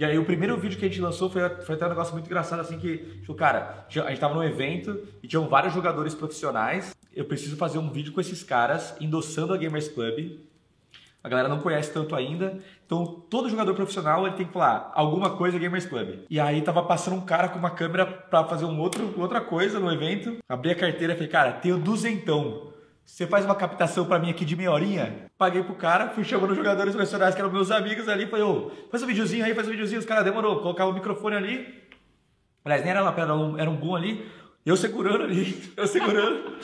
E aí o primeiro vídeo que a gente lançou foi, foi até um negócio muito engraçado, assim, que, tipo, cara, a gente tava num evento e tinham vários jogadores profissionais. Eu preciso fazer um vídeo com esses caras, endossando a Gamers Club. A galera não conhece tanto ainda. Então, todo jogador profissional ele tem que falar alguma coisa Gamers Club. E aí tava passando um cara com uma câmera para fazer um outro, outra coisa no evento. Abri a carteira e falei, cara, tenho duzentão. Você faz uma captação para mim aqui de meia horinha? Paguei pro cara, fui chamando os jogadores profissionais que eram meus amigos ali, falei, ô, faz um videozinho aí, faz um videozinho. Os caras demorou, colocava o microfone ali. Aliás, nem era lapela, era um, era um boom ali. Eu segurando ali, eu segurando.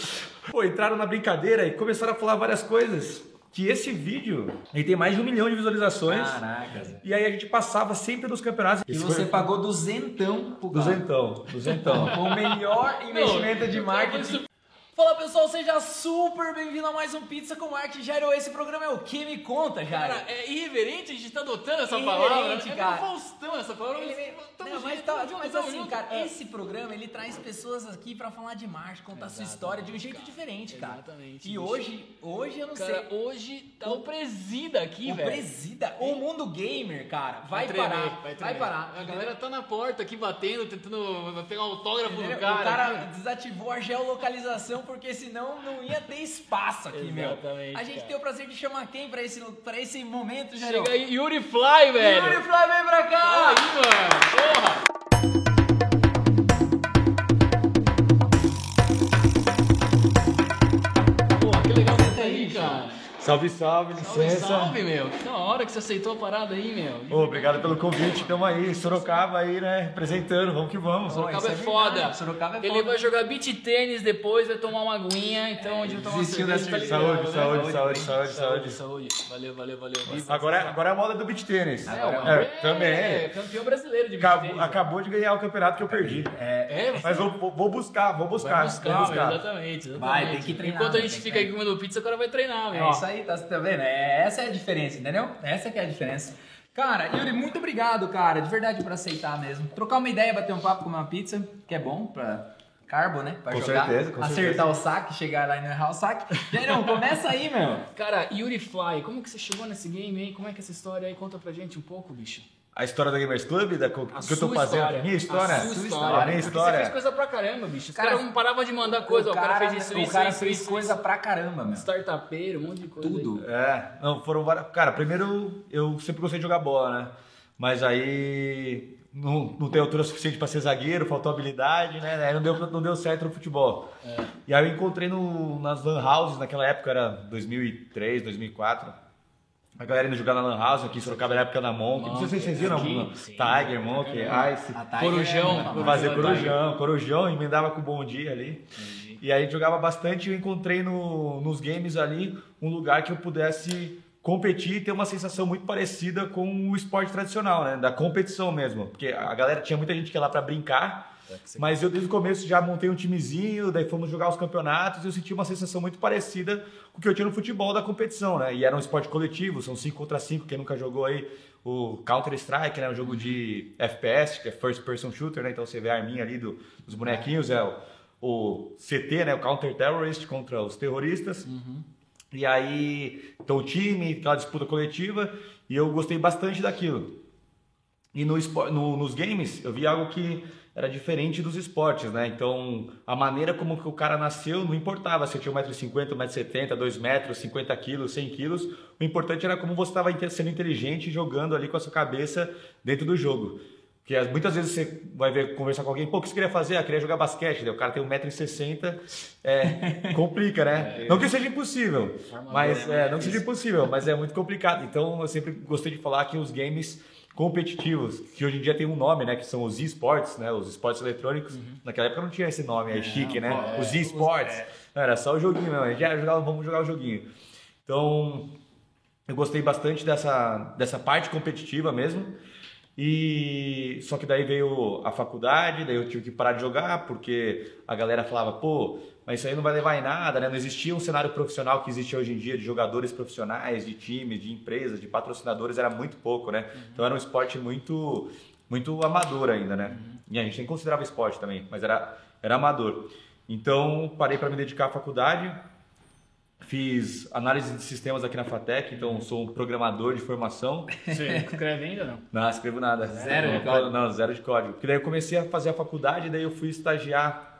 Pô, entraram na brincadeira e começaram a falar várias coisas. Que esse vídeo, ele tem mais de um milhão de visualizações. Caraca. E aí a gente passava sempre nos campeonatos. E Esse você foi- pagou duzentão pro cara. Duzentão, duzentão. O melhor investimento de marketing. Fala pessoal, seja super bem-vindo a mais um Pizza com Marketing Jairo. Esse programa é o que me conta, Jairo? Cara, é irreverente a gente tá adotando essa palavra. É cara. meio Faustão essa palavra. Ele- Não, mas, tá- mas assim, junto. cara, É. esse programa ele traz pessoas aqui pra falar de marketing, contar sua história de um jeito diferente, cara. Exatamente, E hoje, hoje eu não Cara, sei. hoje tá o presida aqui, O velho. presida, o mundo gamer, cara, vai, tremer, parar, vai, tremer. parar. A galera tá na porta aqui batendo, tentando pegar um autógrafo Entendeu? do cara. O cara desativou a geolocalização porque senão não ia ter espaço aqui, meu. Exatamente, A gente cara. tem o prazer de chamar quem pra esse, pra esse momento, Jairo? Chega aí, Yuri Fly, velho. Yuri Fly, vem pra cá! Aí, mano. Porra. Salve, salve, Salve, licença. salve, meu. Que da hora que você aceitou a parada aí, meu. Ô, obrigado pelo convite, tamo aí, Sorocaba aí, né, representando, vamos que vamos. Sorocaba é, é foda. verdade, Sorocaba é Ele foda. vai jogar beat tênis depois, vai tomar uma aguinha, então onde eu tomar uma cerveja, tá cerveja. ligado, Saúde, né? saúde, saúde, saúde, Saúde, saúde. saúde. Valeu, valeu, valeu. Agora, agora é a moda do beat tênis. É, o É, André é também. campeão brasileiro de beat Acabou, tênis. acabou de ganhar o campeonato que eu perdi. É, Mas vou, buscar, vou buscar. Vai buscar, vou buscar. exatamente, exatamente. Vai, tem que treinar, Enquanto a tem gente fica aqui treinar. comendo pizza, o cara vai treinar, meu. É isso aí, tá, tá vendo? É, essa é a diferença, entendeu? Essa que é a diferença. Cara, Yuri, muito obrigado, cara, de verdade por aceitar mesmo. Trocar uma ideia, bater um papo com uma pizza, que é bom pra carbo, né? Pra Com jogar, certeza, com acertar certeza. o saque, chegar lá e não errar o saque. Jairão, começa aí, meu. Cara, Yuri Fly, como que você chegou nesse game aí? Como é que é essa história aí? Conta pra gente um pouco, bicho. A história da Gamers Club, da, co- A que eu tô sua fazendo. história. Minha história? A sua história. minha Porque história. Você fez coisa pra caramba, bicho. Os Cara, caras não paravam de mandar coisa. O cara, fez isso, o isso, cara isso, fez isso, coisa isso. pra caramba, meu. Startupeiro, um monte de coisa. Tudo. É, não, foram várias. Cara, primeiro eu sempre gostei de jogar bola, né? Mas aí não, não tem altura suficiente pra ser zagueiro, faltou habilidade, né? Aí não deu, não deu certo no futebol. E aí eu encontrei no, nas Lan Houses, naquela época era 2003, 2004. A galera indo jogar na Lan House aqui em Sorocaba na época da Monk. Não sei se vocês viram, Aqui, não? sim. Tiger, Monk, Ice. A Tiger Corujão. é- Corujão. Fazer Corujão, corujão, emendava com o bom dia ali. E aí jogava bastante e eu encontrei no, nos games ali um lugar que eu pudesse competir e ter uma sensação muito parecida com o esporte tradicional, né? Da competição mesmo. Porque a galera tinha muita gente que ia lá pra brincar, mas eu desde o começo já montei um timezinho, daí fomos jogar os campeonatos e eu senti uma sensação muito parecida com o que eu tinha no futebol da competição, né? E era um esporte coletivo, são 5 contra 5, quem nunca jogou aí o Counter-Strike, né? Um jogo de FPS, que é First Person Shooter, né? Então você vê a arminha ali do- dos bonequinhos, é o, o CT, né? O Counter Terrorist contra os terroristas. E aí, então o time, aquela disputa coletiva, e eu gostei bastante daquilo. E no, no- nos games, eu vi algo que era diferente dos esportes, né? Então, a maneira como que o cara nasceu não importava se tinha 1,50m, 1,70m, 2 metros, 50 quilos, 100 quilos. O importante era como você estava sendo inteligente e jogando ali com a sua cabeça dentro do jogo. Porque as- muitas vezes você vai ver, conversar com alguém, pô, o que você queria fazer? Ah, queria jogar basquete. Daí o cara tem 1,60m, é, complica, né? Não que seja impossível, mas é, não que seja impossível, mas é muito complicado. Então eu sempre gostei de falar que os games competitivos, que hoje em dia tem um nome, né? Que são os esportes, né? Os esportes eletrônicos. Naquela época não tinha esse nome, é chique, né? os esportes. Não, era só o joguinho mesmo. A gente já jogava, vamos jogar o joguinho. Então, eu gostei bastante dessa, dessa parte competitiva mesmo. E só que daí veio a faculdade, daí eu tive que parar de jogar porque a galera falava, pô, mas isso aí não vai levar em nada, né? Não existia um cenário profissional que existe hoje em dia de jogadores profissionais, de times, de empresas, de patrocinadores, era muito pouco, né? Então era um esporte muito muito amador ainda, né? E a gente nem considerava esporte também, mas era era amador. Então parei para me dedicar à faculdade Fiz análise de sistemas aqui na FATEC, então sou um programador de formação. Você escreve ainda ou não? Não, escrevo nada. Zero de não, código? Não, zero de código. Porque daí eu comecei a fazer a faculdade, daí eu fui estagiar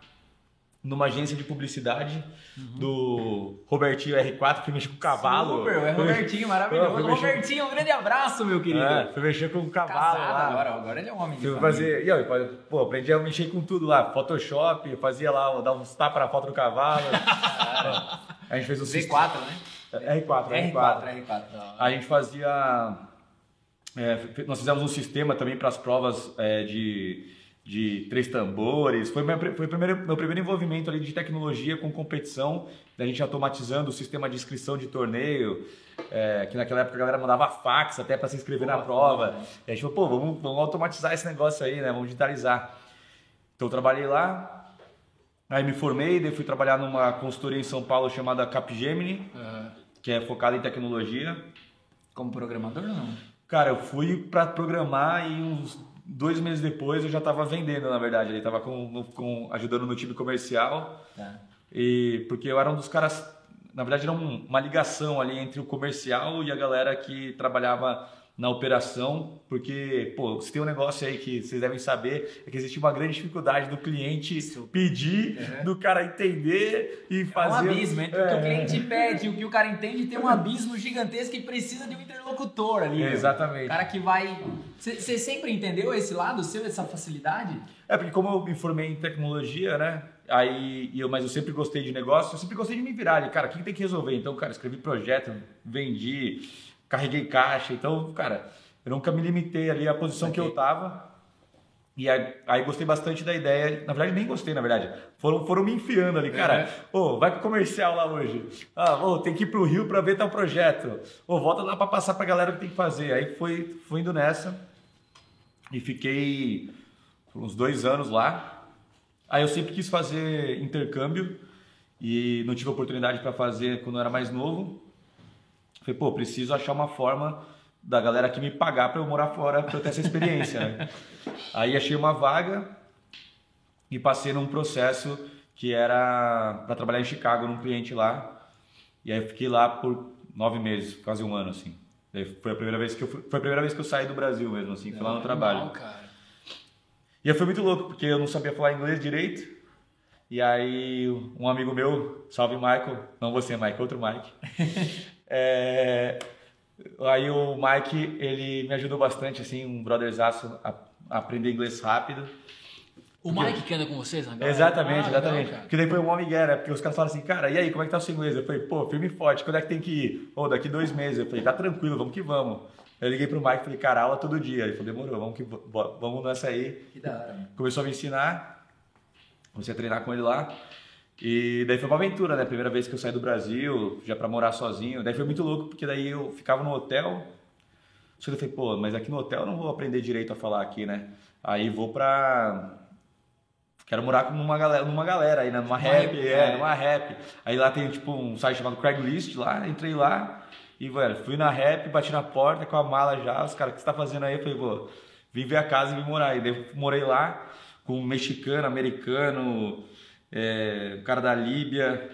numa agência de publicidade do Robertinho R4, que mexe com cavalo. Super, é Foi- Robertinho, Foi maravilhoso. mexer- Robertinho, um grande abraço, meu querido. É, fui mexer com cavalo Casado lá. agora, agora ele é um homem de fazer, e eu, pô, aprendi a mexer com tudo lá, Photoshop, fazia lá, dar uns tapas na foto do cavalo. a gente fez o Z4, né? R4, R4. R4, R4. A gente fazia. é, nós fizemos um sistema também para as provas é, de, de três tambores. Foi, minha, foi o primeiro, meu primeiro envolvimento ali de tecnologia com competição, da gente automatizando o sistema de inscrição de torneio. é, que naquela época a galera mandava fax até para se inscrever na prova. E a gente falou, pô, vamos, vamos automatizar esse negócio aí, né? Vamos digitalizar. Então eu trabalhei lá, aí me formei, daí fui trabalhar numa consultoria em São Paulo chamada Capgemini, que é focada em tecnologia. Como programador não? Cara, eu fui pra programar e uns dois meses depois eu já tava vendendo, na verdade. Ele tava com, com- ajudando no time comercial. Tá. E porque eu era um dos caras, na verdade era um- uma ligação ali entre o comercial e a galera que trabalhava na operação, porque, pô, se tem um negócio aí que vocês devem saber, é que existe uma grande dificuldade do cliente pedir, do cara entender e É um fazer... abismo entre o que o É. cliente pede e o que o cara entende, tem um abismo gigantesco e precisa de um interlocutor ali. meu. Exatamente. O cara que vai. Você sempre entendeu esse lado seu, essa facilidade? É, porque como eu me formei em tecnologia, né? Aí, eu, mas eu sempre gostei de negócio, eu sempre gostei de me virar ali, cara, o que tem que resolver? Então, cara, escrevi projeto, vendi, carreguei caixa, então, cara, eu nunca me limitei ali à posição que eu tava. E aí, aí gostei bastante da ideia, na verdade nem gostei, na verdade, foram, foram me enfiando ali, cara, ô, vai pro comercial lá hoje, ah, ô, tem que ir pro Rio pra ver tal projeto, ô, volta lá pra passar pra galera o que tem que fazer, aí foi, fui indo nessa e fiquei uns dois anos lá. Aí eu sempre quis fazer intercâmbio e não tive oportunidade para fazer quando eu era mais novo. Falei, pô, preciso achar uma forma da galera aqui me pagar para eu morar fora, para eu ter essa experiência, né? Aí achei uma vaga e passei num processo que era para trabalhar em Chicago num cliente lá. E aí fiquei lá por nove meses, quase um ano assim. Daí foi a primeira vez que eu fui- foi a primeira vez que eu saí do Brasil mesmo assim, fui lá no trabalho. Não, cara. E aí foi muito louco, porque eu não sabia falar inglês direito. E aí um amigo meu, salve Michael, não você Mike, outro Mike. É, aí o Mike, ele me ajudou bastante, assim, um brotherzaço a, aprender inglês rápido. O Mike que anda com vocês galera? Exatamente, Ah, exatamente. legal, porque daí foi um homem guerra, porque os caras falam assim, cara, e aí, como é que tá o seu inglês? Eu falei, pô, firme e forte, quando é que tem que ir? Ou daqui dois meses. Eu falei, tá tranquilo, vamos que vamos. Eu liguei pro Mike e falei, cara, aula todo dia. Ele falou, demorou, vamos, que, vamos nessa aí. Que da hora. Começou a me ensinar, comecei a treinar com ele lá. E daí foi uma aventura, né? Primeira vez que eu saí do Brasil, já pra morar sozinho. Daí foi muito louco, porque daí eu ficava no hotel. Só que eu falei, pô, mas aqui no hotel eu não vou aprender direito a falar aqui, né? Aí vou pra. Quero morar com uma galera, numa galera aí, né? Numa rap, rap, é, é. numa rap. Aí lá tem tipo um site chamado Craigslist lá, entrei lá e, velho, fui na rap, bati na porta com a mala já, os caras, o que você tá fazendo aí? Eu falei, pô, vim ver a casa e vim morar aí. Daí eu morei lá com um mexicano, americano, é, um cara da Líbia,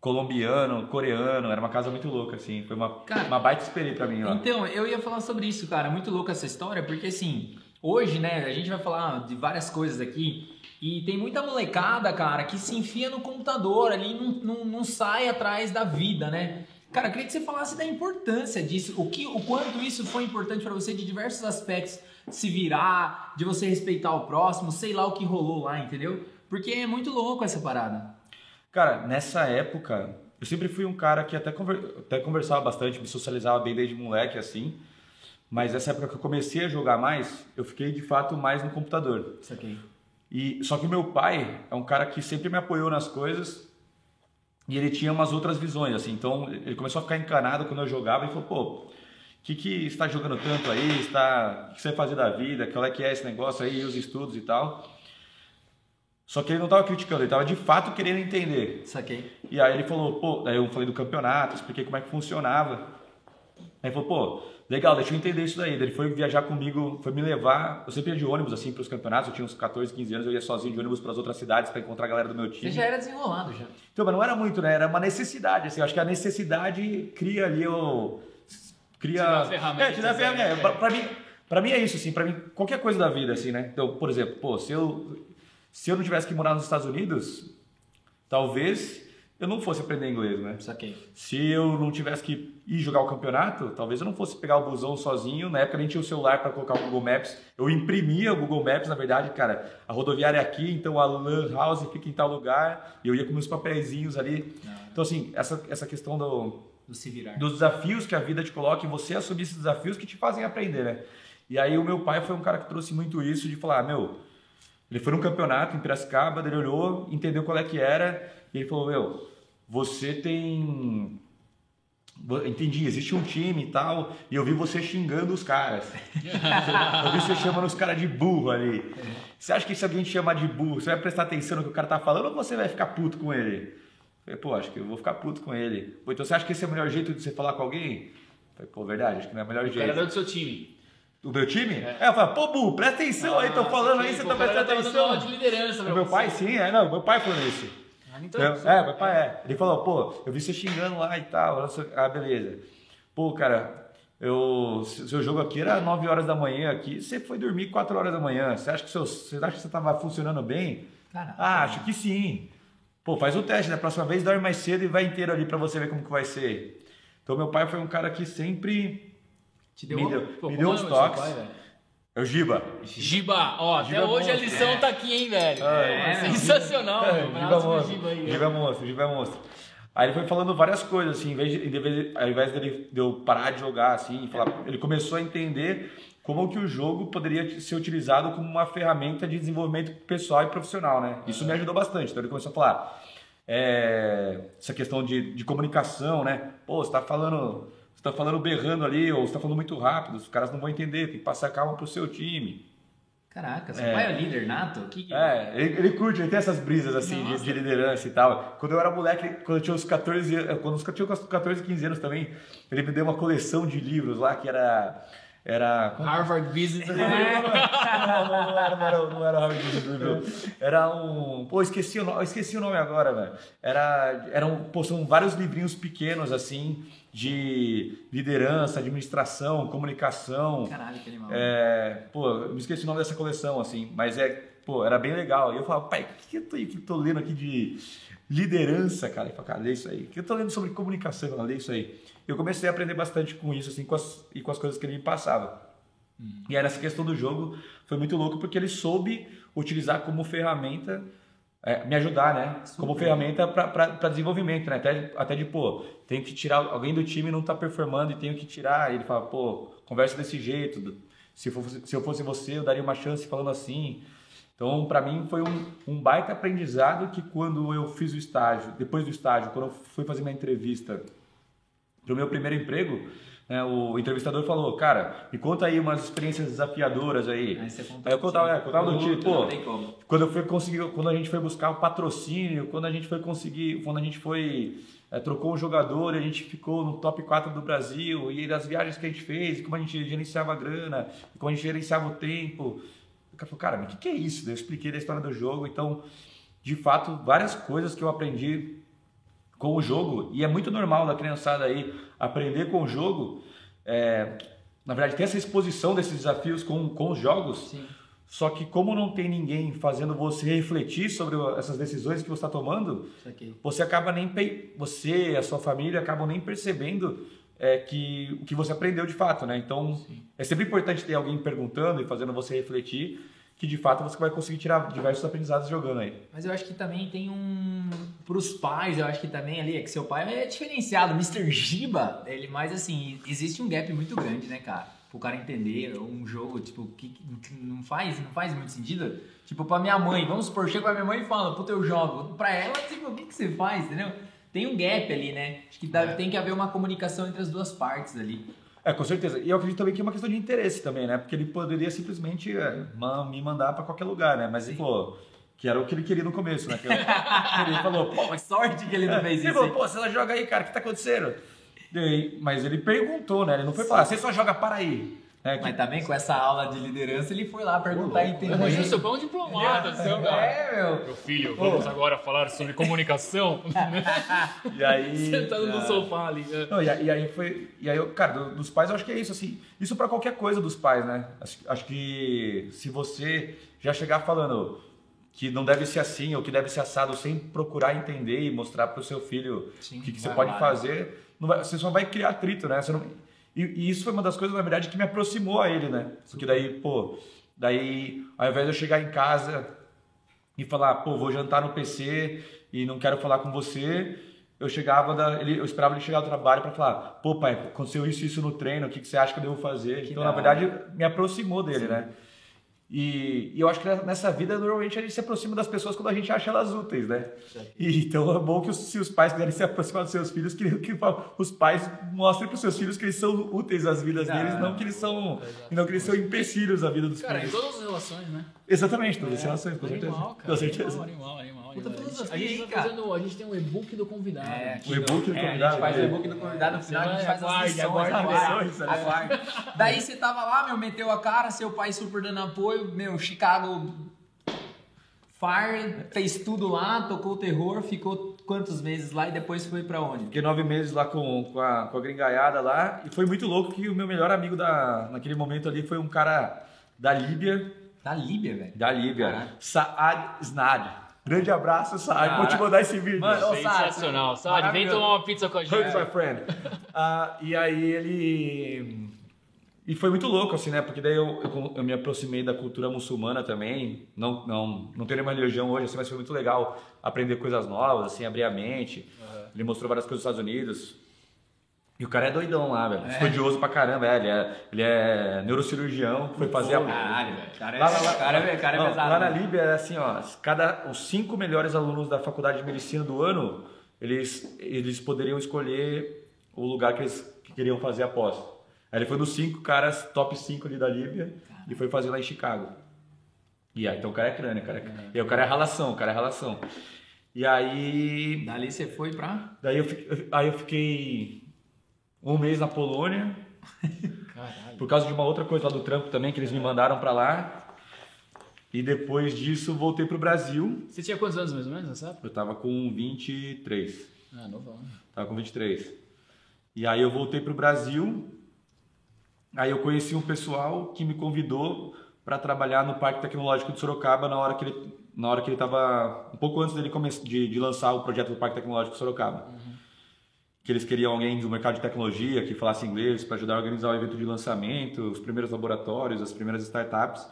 colombiano, coreano, era uma casa muito louca, assim. Foi uma, Cara, uma baita experiência pra mim lá. Então, eu ia falar sobre isso, cara. Muito louca essa história, porque assim, hoje, né, a gente vai falar de várias coisas aqui. E tem muita molecada, cara, que se enfia no computador ali e não, não, não sai atrás da vida, né? Cara, eu queria que você falasse da importância disso, o, que, o quanto isso foi importante pra você de diversos aspectos, se virar, de você respeitar o próximo, sei lá o que rolou lá, entendeu? Porque é muito louco essa parada. Cara, nessa época, eu sempre fui um cara que até, conver- até conversava bastante, me socializava bem desde moleque, assim. Mas essa época que eu comecei a jogar mais, eu fiquei de fato mais no computador. Isso aqui. E só que meu pai é um cara que sempre me apoiou nas coisas e ele tinha umas outras visões, assim. Então ele começou a ficar encanado quando eu jogava e falou: pô, o que que está jogando tanto aí? Está, o que você vai fazer da vida? Qual é que é esse negócio aí? Os estudos e tal. Só que ele não estava criticando, ele estava de fato querendo entender. Saquei. E aí ele falou, pô, daí eu falei do campeonato, expliquei como é que funcionava. Aí ele falou, pô, legal, deixa eu entender isso daí. Ele foi viajar comigo, foi me levar. Eu sempre ia de ônibus, assim, para os campeonatos. Eu tinha uns 14, 15 anos, eu ia sozinho de ônibus para as outras cidades para encontrar a galera do meu time. Você já era desenrolado já. Então, mas não era muito, né? Era uma necessidade, assim. Eu acho que a necessidade cria ali o. Cria. Te dá ferramentas, É, te dá ferramenta. é. Pra, pra mim, pra mim é isso, assim. Pra mim, qualquer coisa da vida, assim, né? Então, por exemplo, pô, se eu, se eu não tivesse que morar nos Estados Unidos, talvez eu não fosse aprender inglês, né? Saquei. Se eu não tivesse que ir jogar o campeonato, talvez eu não fosse pegar o busão sozinho. Na época nem tinha o celular para colocar o Google Maps. Eu imprimia o Google Maps, na verdade, cara. A rodoviária é aqui, então a Lan House fica em tal lugar. E eu ia com meus papeizinhos ali. Então, assim, essa, essa questão do, Do se virar. dos desafios que a vida te coloca e você assumir esses desafios que te fazem aprender, né? E aí o meu pai foi um cara que trouxe muito isso de falar, meu, ele foi num campeonato em Piracicaba, ele olhou, entendeu qual é que era e ele falou, meu, você tem Entendi, existe um time e tal, e eu vi você xingando os caras. eu vi você chamando os caras de burro ali. Você acha que se alguém te chamar de burro, você vai prestar atenção no que o cara tá falando ou você vai ficar puto com ele? Eu Falei, pô, acho que eu vou ficar puto com ele. Pô, então você acha que esse é o melhor jeito de você falar com alguém? Eu Falei, pô, verdade, acho que não é o melhor O cara jeito. era do seu time. O meu time? É, eu falei, pô, burro, presta atenção aí, tô falando aí, você tá prestando atenção. de liderança pra meu pai, sim, é, não, meu pai falou isso. Ah, então, É, meu pai é. Ele falou, pô, eu vi você xingando lá e tal. eu Ah, beleza. Pô, cara, eu, se- seu jogo aqui era 9 horas da manhã aqui, você foi dormir 4 horas da manhã. Você acha que, seu, você, acha que você tava funcionando bem? Caraca. Ah, acho que sim. Pô, faz o teste, da próxima vez dorme mais cedo e vai inteiro ali pra você ver como que vai ser. Então meu pai foi um cara que sempre Te deu me deu, Pô, me deu é uns toques. pai? É o Giba. Giba, ó, até Giba hoje a monstro. lição tá aqui, hein, velho. É, É, sensacional, É, velho. Giba pro monstro. Giba aí. Giba é monstro, Giba é monstro. Aí ele foi falando várias coisas, assim, em vez de, em vez- ao invés dele, de eu parar de jogar, assim, falar, ele começou a entender como que o jogo poderia ser utilizado como uma ferramenta de desenvolvimento pessoal e profissional, né? Isso me ajudou bastante. Então ele começou a falar é, essa questão de, de comunicação, né? Pô, você tá falando, você tá falando berrando ali, ou você tá falando muito rápido, os caras não vão entender, tem que passar calma pro seu time. Caraca, seu É. pai é líder nato? Que que- É, ele, ele curte, ele tem essas brisas assim de, de liderança e tal. Quando eu era moleque, quando eu tinha uns 14 anos, quando eu tinha uns 14, 15 anos também, ele me deu uma coleção de livros lá que era. Era. Harvard Business Não, não, não era, não era, não era Harvard Business Review. Era um. Pô, esqueci o nome, esqueci o nome agora, velho. Era, eram, pô, são vários livrinhos pequenos, assim, de liderança, administração, comunicação. Caralho, que animal. É, pô, eu me esqueci o nome dessa coleção, assim, mas é, pô, era bem legal. E eu falava, pai, o que eu tô, que eu tô lendo aqui de liderança, cara? Ele falou, cara, lê isso aí. O que eu tô lendo sobre comunicação? Eu falei, lê isso aí. Eu comecei a aprender bastante com isso, assim, com as, e com as coisas que ele me passava. E aí nessa questão do jogo foi muito louco porque ele soube utilizar como ferramenta, é, me ajudar, né? Como ferramenta para desenvolvimento, né? Até, até de, pô, tenho que tirar, alguém do time não tá performando e tenho que tirar. Ele fala, pô, conversa desse jeito. Se, fosse, se eu fosse você, eu daria uma chance falando assim. Então, para mim, foi um, um baita aprendizado que quando eu fiz o estágio, depois do estágio, quando eu fui fazer minha entrevista para o meu primeiro emprego, né, o entrevistador falou, cara, me conta aí umas experiências desafiadoras aí. Aí Aí eu contava, é, contava do tipo, pô, quando eu fui conseguir, quando a gente foi buscar o patrocínio, quando a gente foi conseguir, quando a gente foi é, trocou um jogador e a gente ficou no top 4 do Brasil e das viagens que a gente fez, como a gente gerenciava a grana, como a gente gerenciava o tempo. O cara falou, cara, mas o que, que é isso? Eu expliquei da história do jogo, então, de fato, várias coisas que eu aprendi com o jogo, e é muito normal da criançada aí aprender com o jogo, é, na verdade, ter essa exposição desses desafios com, com os jogos, Sim. só que como não tem ninguém fazendo você refletir sobre essas decisões que você está tomando, você acaba nem você e a sua família acabam nem percebendo é, que o que você aprendeu de fato, né? Então é sempre importante ter alguém perguntando e fazendo você refletir que de fato você vai conseguir tirar diversos aprendizados jogando aí. Mas eu acho que também tem um. Pros pais, eu acho que também ali é que seu pai é diferenciado. Mr. Giba, ele mais assim, existe um gap muito grande, né, cara? Pro cara entender um jogo, tipo, que, que não faz, não faz muito sentido. Tipo, pra minha mãe, vamos supor, chega pra minha mãe e fala, puta, eu jogo. Pra ela, tipo, o que, que você faz, entendeu? Tem um gap ali, né? Acho que deve- tem que haver uma comunicação entre as duas partes ali. É, com certeza. E eu acredito também que é uma questão de interesse também, né? Porque ele poderia simplesmente é, me mandar para qualquer lugar, né? Mas, pô, que era o que ele queria no começo, né? Ele falou, pô, mas sorte que ele não fez Ele isso. falou, hein? pô, você ela joga aí, cara, o que tá acontecendo? Daí, mas ele perguntou, né? Ele não foi falar, você só joga para aí. É, que- Mas também com essa aula de liderança, ele foi lá perguntar e entender. Mas isso é um diplomata, seu cara. É, meu. Meu filho, vamos agora falar sobre comunicação. E aí. Sentado no sofá ali. né? Não, e, aí- e aí foi. E aí, eu, cara, do- dos pais eu acho que é isso, assim. Isso pra qualquer coisa dos pais, né? Acho, acho que se você já chegar falando que não deve ser assim ou que deve ser assado sem procurar entender e mostrar pro seu filho o que, que você pode né? fazer, não vai- você só vai criar atrito, né? Você não- e, e isso foi uma das coisas, na verdade, que me aproximou a ele, né? Porque daí, pô, daí, ao invés de eu chegar em casa e falar, pô, vou jantar no PC e não quero falar com você. Eu chegava, da, ele, eu esperava ele chegar do trabalho para falar, pô, pai, aconteceu isso e isso no treino, o que, que você acha que eu devo fazer? então, da na verdade, me aproximou dele, né? E, e eu acho que nessa vida, normalmente, a gente se aproxima das pessoas quando a gente acha elas úteis, né? E, então é bom que os, se os pais quiserem se aproximar dos seus filhos, que, que os pais mostrem para os seus filhos que eles são úteis às vidas deles, não que eles são, não que eles são empecilhos à vida dos Cara, em filhos. todas as relações, né? Exatamente, todas as relações, com certeza. Animal, cara. com certeza. Animal, animal, animal. Puta A gente hein, tá cara? fazendo, a gente tem um e-book do convidado. É, O e-book do é, A convidado, gente faz o né? e-book do convidado, no final a gente faz as lições. aguarde. Daí você tava lá, meu, meteu a cara, seu pai super dando apoio, meu, Chicago Fire, fez tudo lá, tocou o terror, ficou quantos meses lá e depois foi pra onde? Fiquei nove meses lá com, com, a, com a gringaiada lá e foi muito louco que o meu melhor amigo da, naquele momento ali foi um cara da Líbia, Da Líbia, velho. da Líbia, Caraca. Saad Snad. Grande abraço, Saad. Vou te mandar esse vídeo. Mano, Sensacional. Sabe, vem tomar uma pizza com a Hugs, gente. my friend. Ah, e aí ele. E foi muito louco, assim, né? Porque daí eu, eu, eu me aproximei da cultura muçulmana também. Não, não, não tenho nenhuma religião hoje, assim, mas foi muito legal aprender coisas novas, assim, abrir a mente. Ele mostrou várias coisas dos Estados Unidos. E o cara é doidão lá, velho. Estudioso pra caramba, é. Ele é, ele é neurocirurgião, foi fazer a. Caralho, velho. Cara, é, Lá, cara, é, cara é Não, pesado. Lá na né? Líbia é assim, ó, cada os cinco melhores alunos da faculdade de medicina do ano, eles eles poderiam escolher o lugar que eles que queriam fazer a pós. Aí ele foi dos cinco caras top 5 ali da Líbia e foi fazer lá em Chicago. E aí então o cara é crânio, cara é, e aí, o cara é ralação, o cara é ralação. E aí Dali você foi pra. daí eu, aí eu fiquei um mês na Polônia Caralho. por causa de uma outra coisa lá do trampo também que eles me mandaram pra lá. E depois disso voltei pro Brasil. Você tinha quantos anos mais ou menos época? Eu tava com 23. Ah, novão. Tava com 23. E aí eu voltei pro Brasil. Aí eu conheci um pessoal que me convidou para trabalhar no Parque Tecnológico de Sorocaba na hora que ele na hora que ele tava um pouco antes dele de, de lançar o projeto do Parque Tecnológico de Sorocaba. Que eles queriam alguém do mercado de tecnologia que falasse inglês para ajudar a organizar o evento de lançamento, os primeiros laboratórios, as primeiras startups.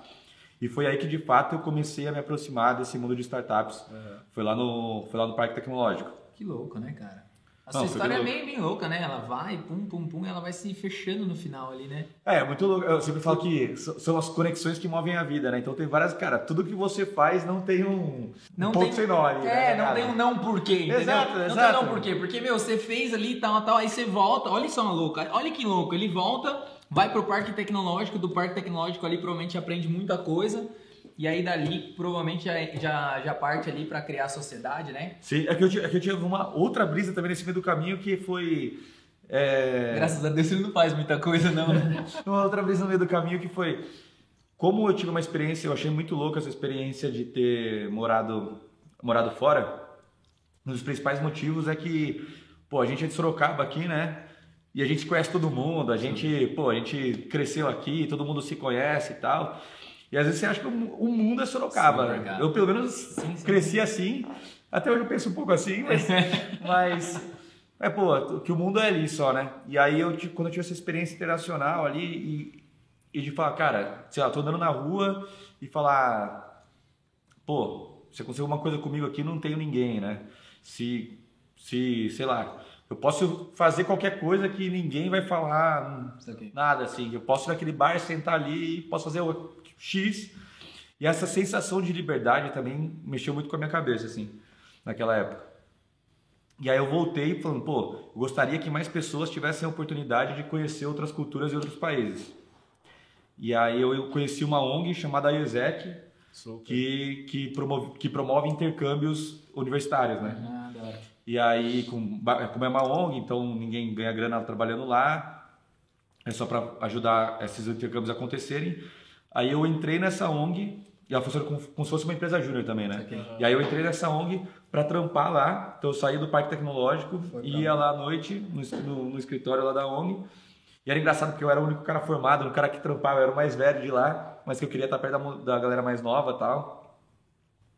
E foi aí que de fato eu comecei a me aproximar desse mundo de startups. Foi lá no foi lá no Parque Tecnológico. Que louco, né, cara? A Não, sua foi história é meio, bem louca, né? Ela vai, pum, pum, pum, ela vai se fechando no final ali, né? É, muito louco. Eu sempre falo que são as conexões que movem a vida, né? Então tem várias. Cara, tudo que você faz não tem um, um ponto sem nó ali. É, né, não cara? tem um não porquê, entendeu? Exato, Não tem um exato. não porquê, porque, meu, você fez ali, tal, tal, aí você volta, olha só, louco, olha que louco, ele volta, vai pro parque tecnológico, do parque tecnológico ali provavelmente aprende muita coisa, e aí dali provavelmente já, já, já parte ali pra criar a sociedade, né? Sim, é que, eu, tive- é que eu tive uma outra brisa também nesse meio do caminho que foi. é, Graças a Deus ele não faz muita coisa não, né? Uma outra brisa no meio do caminho que foi. Como eu tive uma experiência, eu achei muito louca essa experiência de ter morado, morado fora. Um dos principais motivos é que, pô, a gente é de Sorocaba aqui, né? E a gente conhece todo mundo, a gente, pô, a gente cresceu aqui, todo mundo se conhece e tal. E às vezes você acha que o mu- o mundo é Sorocaba. Sim, cara. eu, pelo menos, Sim, sim. cresci assim. Até hoje eu penso um pouco assim, mas. mas é, pô, que o mundo é ali só, né? E aí, eu, quando eu tive essa experiência internacional ali e, e de falar, cara, sei lá, tô andando na rua e falar, pô, se aconteceu alguma coisa comigo aqui, não tenho ninguém, né? Se, se sei lá, eu posso fazer qualquer coisa que ninguém vai falar nada, assim. Eu posso ir naquele bar, sentar ali, posso fazer o X. E essa sensação de liberdade também mexeu muito com a minha cabeça, assim, naquela época. E aí eu voltei falando, pô, gostaria que mais pessoas tivessem a oportunidade de conhecer outras culturas e outros países. E aí eu conheci uma ONG chamada IESEC, que, que, promove, que promove intercâmbios universitários, né? Ah. E aí, com, como é uma ONG, então ninguém ganha grana trabalhando lá, é só para ajudar esses intercâmbios a acontecerem. Aí eu entrei nessa ONG, e ela funciona como, como se fosse uma empresa júnior também, né? E aí eu entrei nessa ONG para trampar lá, então eu saí do Parque Tecnológico, ia lá à noite no, no- no escritório lá da ONG, e era engraçado porque eu era o único cara formado, o cara que trampava, eu era o mais velho de lá, mas que eu queria estar perto da, da galera mais nova tal.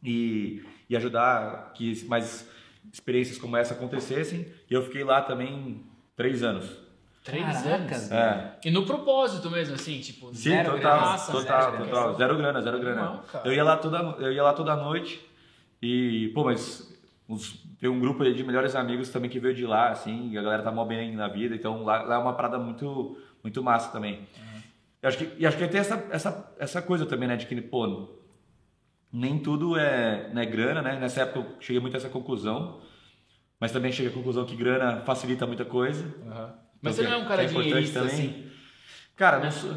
E, e ajudar que mais experiências como essa acontecessem. E eu fiquei lá também três anos. Três anos. É. E no propósito mesmo, assim, tipo, Sim, Zero total, graça, total, zero total. graça. Zero grana, zero grana. Não, cara. eu ia lá toda, eu ia lá toda noite e, pô, mas uns- tem um grupo aí de melhores amigos também que veio de lá, assim, e a galera tá mó bem na vida, então lá, lá é uma parada muito, muito massa também. Eu acho que, e acho que tem essa, essa, essa coisa também, né, de que, pô, nem tudo é, né, grana, né? Nessa época eu cheguei muito a essa conclusão, mas também cheguei à conclusão que grana facilita muita coisa. Mas você não é um que cara importante dinheirista, assim. Cara, não sou...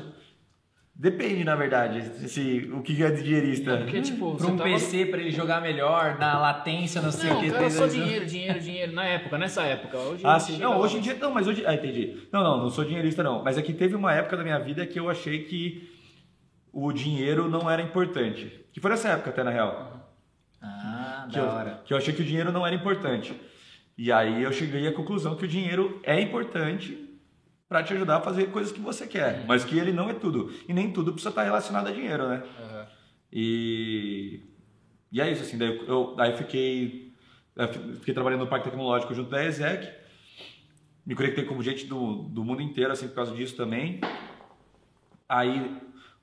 Depende, na verdade, se, o que é de dinheirista. Porque, tipo, Pra um tava... PC pra ele jogar melhor, na latência, não sei o Não, que. cara, só dinheiro, dinheiro, dinheiro. Na época, nessa época. Hoje Ah, sim. Não, lá- hoje em dia. Não, mas hoje. Ah, entendi. Não, não, não sou dinheirista, não. Mas é que teve uma época da minha vida que eu achei que o dinheiro não era importante. Que foi nessa época, até na real. Ah, Que da eu, hora. que eu achei que o dinheiro não era importante. E aí eu cheguei à conclusão que o dinheiro é importante para te ajudar a fazer coisas que você quer, mas que ele não é tudo. E nem tudo precisa estar relacionado a dinheiro, né? Aham. E, e é isso, assim, daí eu, daí eu fiquei, eu fiquei trabalhando no Parque Tecnológico junto da ESEC, me conectei com gente do, do mundo inteiro, assim, por causa disso também. Aí,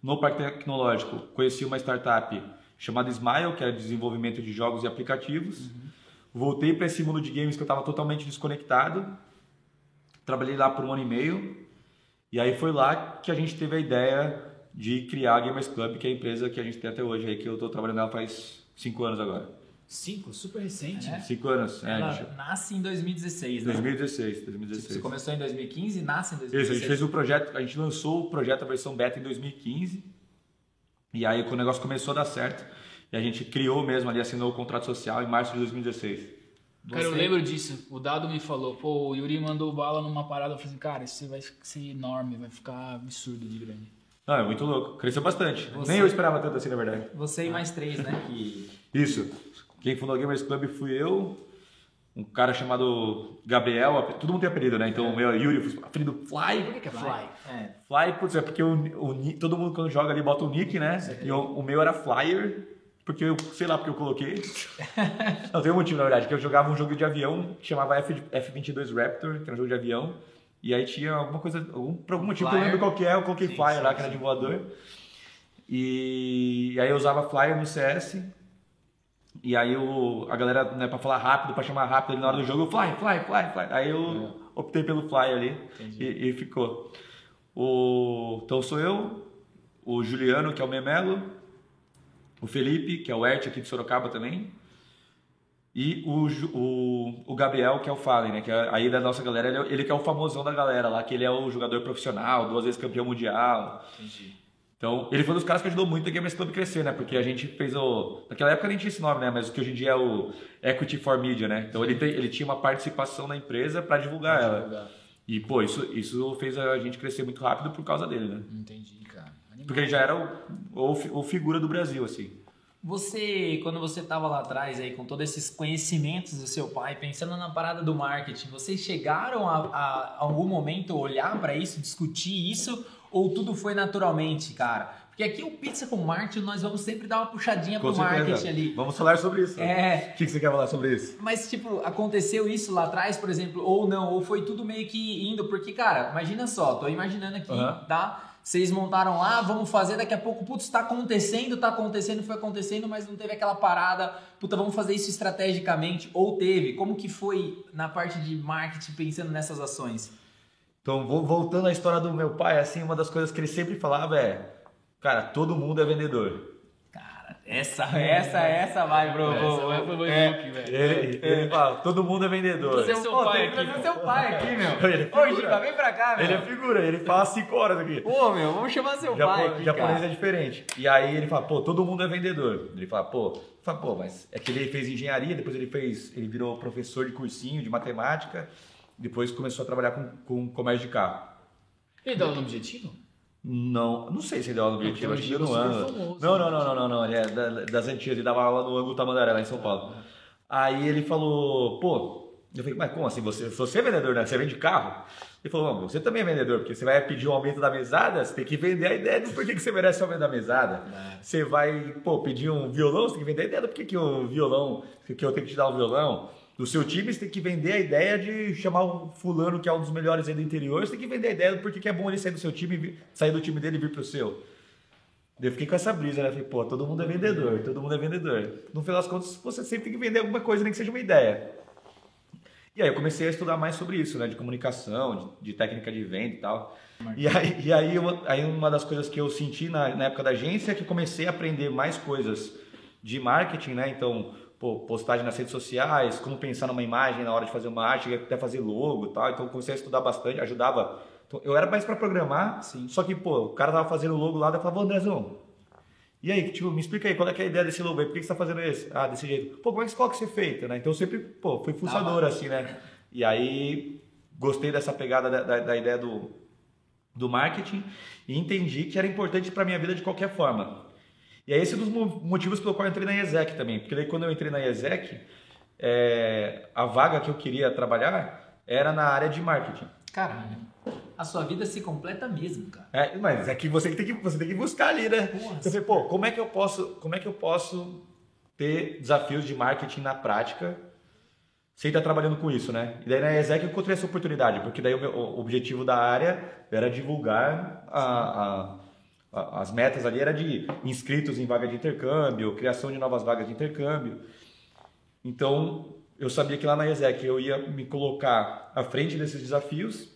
no Parque Tecnológico, conheci uma startup chamada Smile, que era de desenvolvimento de jogos e aplicativos. Voltei para esse mundo de games que eu estava totalmente desconectado. Trabalhei lá por um ano e meio. E aí foi lá que a gente teve a ideia de criar a Gamers Club, que é a empresa que a gente tem até hoje, aí, que eu estou trabalhando nela faz cinco anos agora. Cinco, super recente. É. Cinco anos, é, Ela gente. nasce em 2016, né? 2016, Tipo, 2016. você começou em 2015 e nasce em Isso, a 2016. gente fez o projeto, a gente lançou o projeto, a versão beta em 2015. E aí quando o negócio começou a dar certo, e a gente criou mesmo ali, assinou o contrato social em março de 2016. Cara, eu Você- lembro disso. O Dado me falou, pô, o Yuri mandou bala numa parada. Eu falei assim, cara, isso vai ser enorme, vai ficar absurdo de grande. Não, é muito louco, cresceu bastante. Você- Nem eu esperava tanto assim, na verdade. Você e mais três, né? Que... Isso. Quem fundou o Gamers Club fui eu, um cara chamado Gabriel, todo mundo tem apelido, né? Então o meu é Yuri, apelido Fly. Por que, que é Fly? É. Fly, putz, é porque o, o todo mundo quando joga ali bota o nick, né? E o, o meu era Flyer, porque eu sei lá porque eu coloquei. Não, tem um motivo, na verdade, que eu jogava um jogo de avião que chamava F, F-22 Raptor, que era um jogo de avião. E aí tinha alguma coisa, algum, por algum motivo, eu não lembro qual que é, eu coloquei Sim, Flyer sim, lá, que era de voador. E, aí eu usava Flyer no CS. E aí o, a galera, né, pra falar rápido, pra chamar rápido ali na hora do jogo, eu, Fly, Fly, Fly, Fly. Aí eu optei pelo Fly ali e, e ficou. O, então sou eu, o Juliano, que é o Memelo, o Felipe, que é o Ert aqui de Sorocaba também, e o, o, o Gabriel, que é o Fallen, né? Que é, aí da nossa galera, ele, é- ele que é o famosão da galera lá, que ele é o jogador profissional, duas vezes campeão mundial. Então, ele foi um dos caras que ajudou muito a Gamers Club crescer, né? Porque a gente fez o. Naquela época nem tinha esse nome, né? Mas o que hoje em dia é o Equity for Media, né? Então ele, tem- ele tinha uma participação na empresa para divulgar ela. E, pô, isso, isso fez a gente crescer muito rápido por causa dele, né? Entendi. Animal. Porque ele já era o, o, o figura do Brasil, assim. Você, quando você estava lá atrás aí com todos esses conhecimentos do seu pai, pensando na parada do marketing, vocês chegaram a, a, a algum momento olhar para isso, discutir isso, ou tudo foi naturalmente, cara? Porque aqui o Pizza com Marketing nós vamos sempre dar uma puxadinha pro marketing ali. Vamos falar sobre isso. É, O que, que você quer falar sobre isso? mas, tipo, aconteceu isso lá atrás, por exemplo, ou não, ou foi tudo meio que indo, porque, cara, imagina só, tô imaginando aqui, Aham. tá? Vocês montaram lá, vamos fazer, daqui a pouco, putz, tá acontecendo, tá acontecendo, foi acontecendo, mas não teve aquela parada, puta, vamos fazer isso estrategicamente, ou teve. Como que foi na parte de marketing pensando nessas ações? Então, vo- voltando à história do meu pai, assim, uma das coisas que ele sempre falava é: Cara, todo mundo é vendedor. Essa, essa, essa vai pro. Essa vai pro É, velho. ele, ele fala, todo mundo é vendedor. Trazer seu Pô, pai tem que aqui, seu pai aqui, meu. Ele é Ô. Giba, vem pra cá, meu. Ele é figura, ele fala cinco horas aqui. Pô, meu, vamos chamar seu Japo- pai aqui, japonês cara. é diferente. E aí ele fala, pô, todo mundo é vendedor. Ele fala, pô, fala, pô, mas é que ele fez engenharia, depois ele fez, ele virou professor de cursinho de matemática, depois começou a trabalhar com, com comércio de carro. Ele dá o nome objetivo? Não, não sei se ele deu aula no objetivo, Porque acho que deu no é famoso, Não, né? não, não, não, não, não, ele é da- das antigas, ele dava aula no ângulo Tamandaré, lá em São Paulo. Aí ele falou, pô, eu falei, mas como assim, você, você é vendedor, né? Você vende carro? Ele falou, não, você também é vendedor, porque você vai pedir um aumento da mesada, você tem que vender a ideia do porquê que você merece o aumento da mesada. Você vai, pô, pedir um violão, você tem que vender a ideia do porquê que o violão, que eu tenho que te dar o violão. Do seu time, você tem que vender a ideia de chamar o fulano, que é um dos melhores aí do interior, você tem que vender a ideia do porquê que é bom ele sair do seu time, sair do time dele e vir pro seu. Eu fiquei com essa brisa, né? Falei, pô, todo mundo é vendedor, todo mundo é vendedor. No final das contas, você sempre tem que vender alguma coisa, nem que seja uma ideia. E aí eu comecei a estudar mais sobre isso, né? De comunicação, de, de técnica de venda e tal. E aí, e aí, eu- aí uma das coisas que eu senti na, na época da agência é que comecei a aprender mais coisas de marketing, né? Então, pô, postagem nas redes sociais, como pensar numa imagem na hora de fazer uma arte, até fazer logo e tal. Então eu comecei a estudar bastante, ajudava. Então, eu era mais para programar, Sim. só que, pô, o cara tava fazendo logo lá, daí eu falava, Andrezão, e aí, tipo, me explica aí, qual é, é a ideia desse logo aí? Por que você tá fazendo esse? Ah, desse jeito. Pô, como é que que você feito, né? Então eu sempre, pô, fui fuçador, assim, né? E aí, gostei dessa pegada da, da- da ideia do, do marketing e entendi que era importante para minha vida de qualquer forma. E é esse um dos mo- motivos pelo qual eu entrei na IESEC também. Porque daí quando eu entrei na IESEC, é, a vaga que eu queria trabalhar era na área de marketing. Caralho. A sua vida se completa mesmo, cara. É, mas é que você tem que você tem que buscar ali, né? Porra, Você fala, pô, como é que eu posso, como é que eu posso ter desafios de marketing na prática sem estar trabalhando com isso, né? E daí na ESEC eu encontrei essa oportunidade, porque daí o, meu, o objetivo da área era divulgar a- a- as metas ali era de inscritos em vaga de intercâmbio, criação de novas vagas de intercâmbio. Então, eu sabia que lá na ESEC eu ia me colocar à frente desses desafios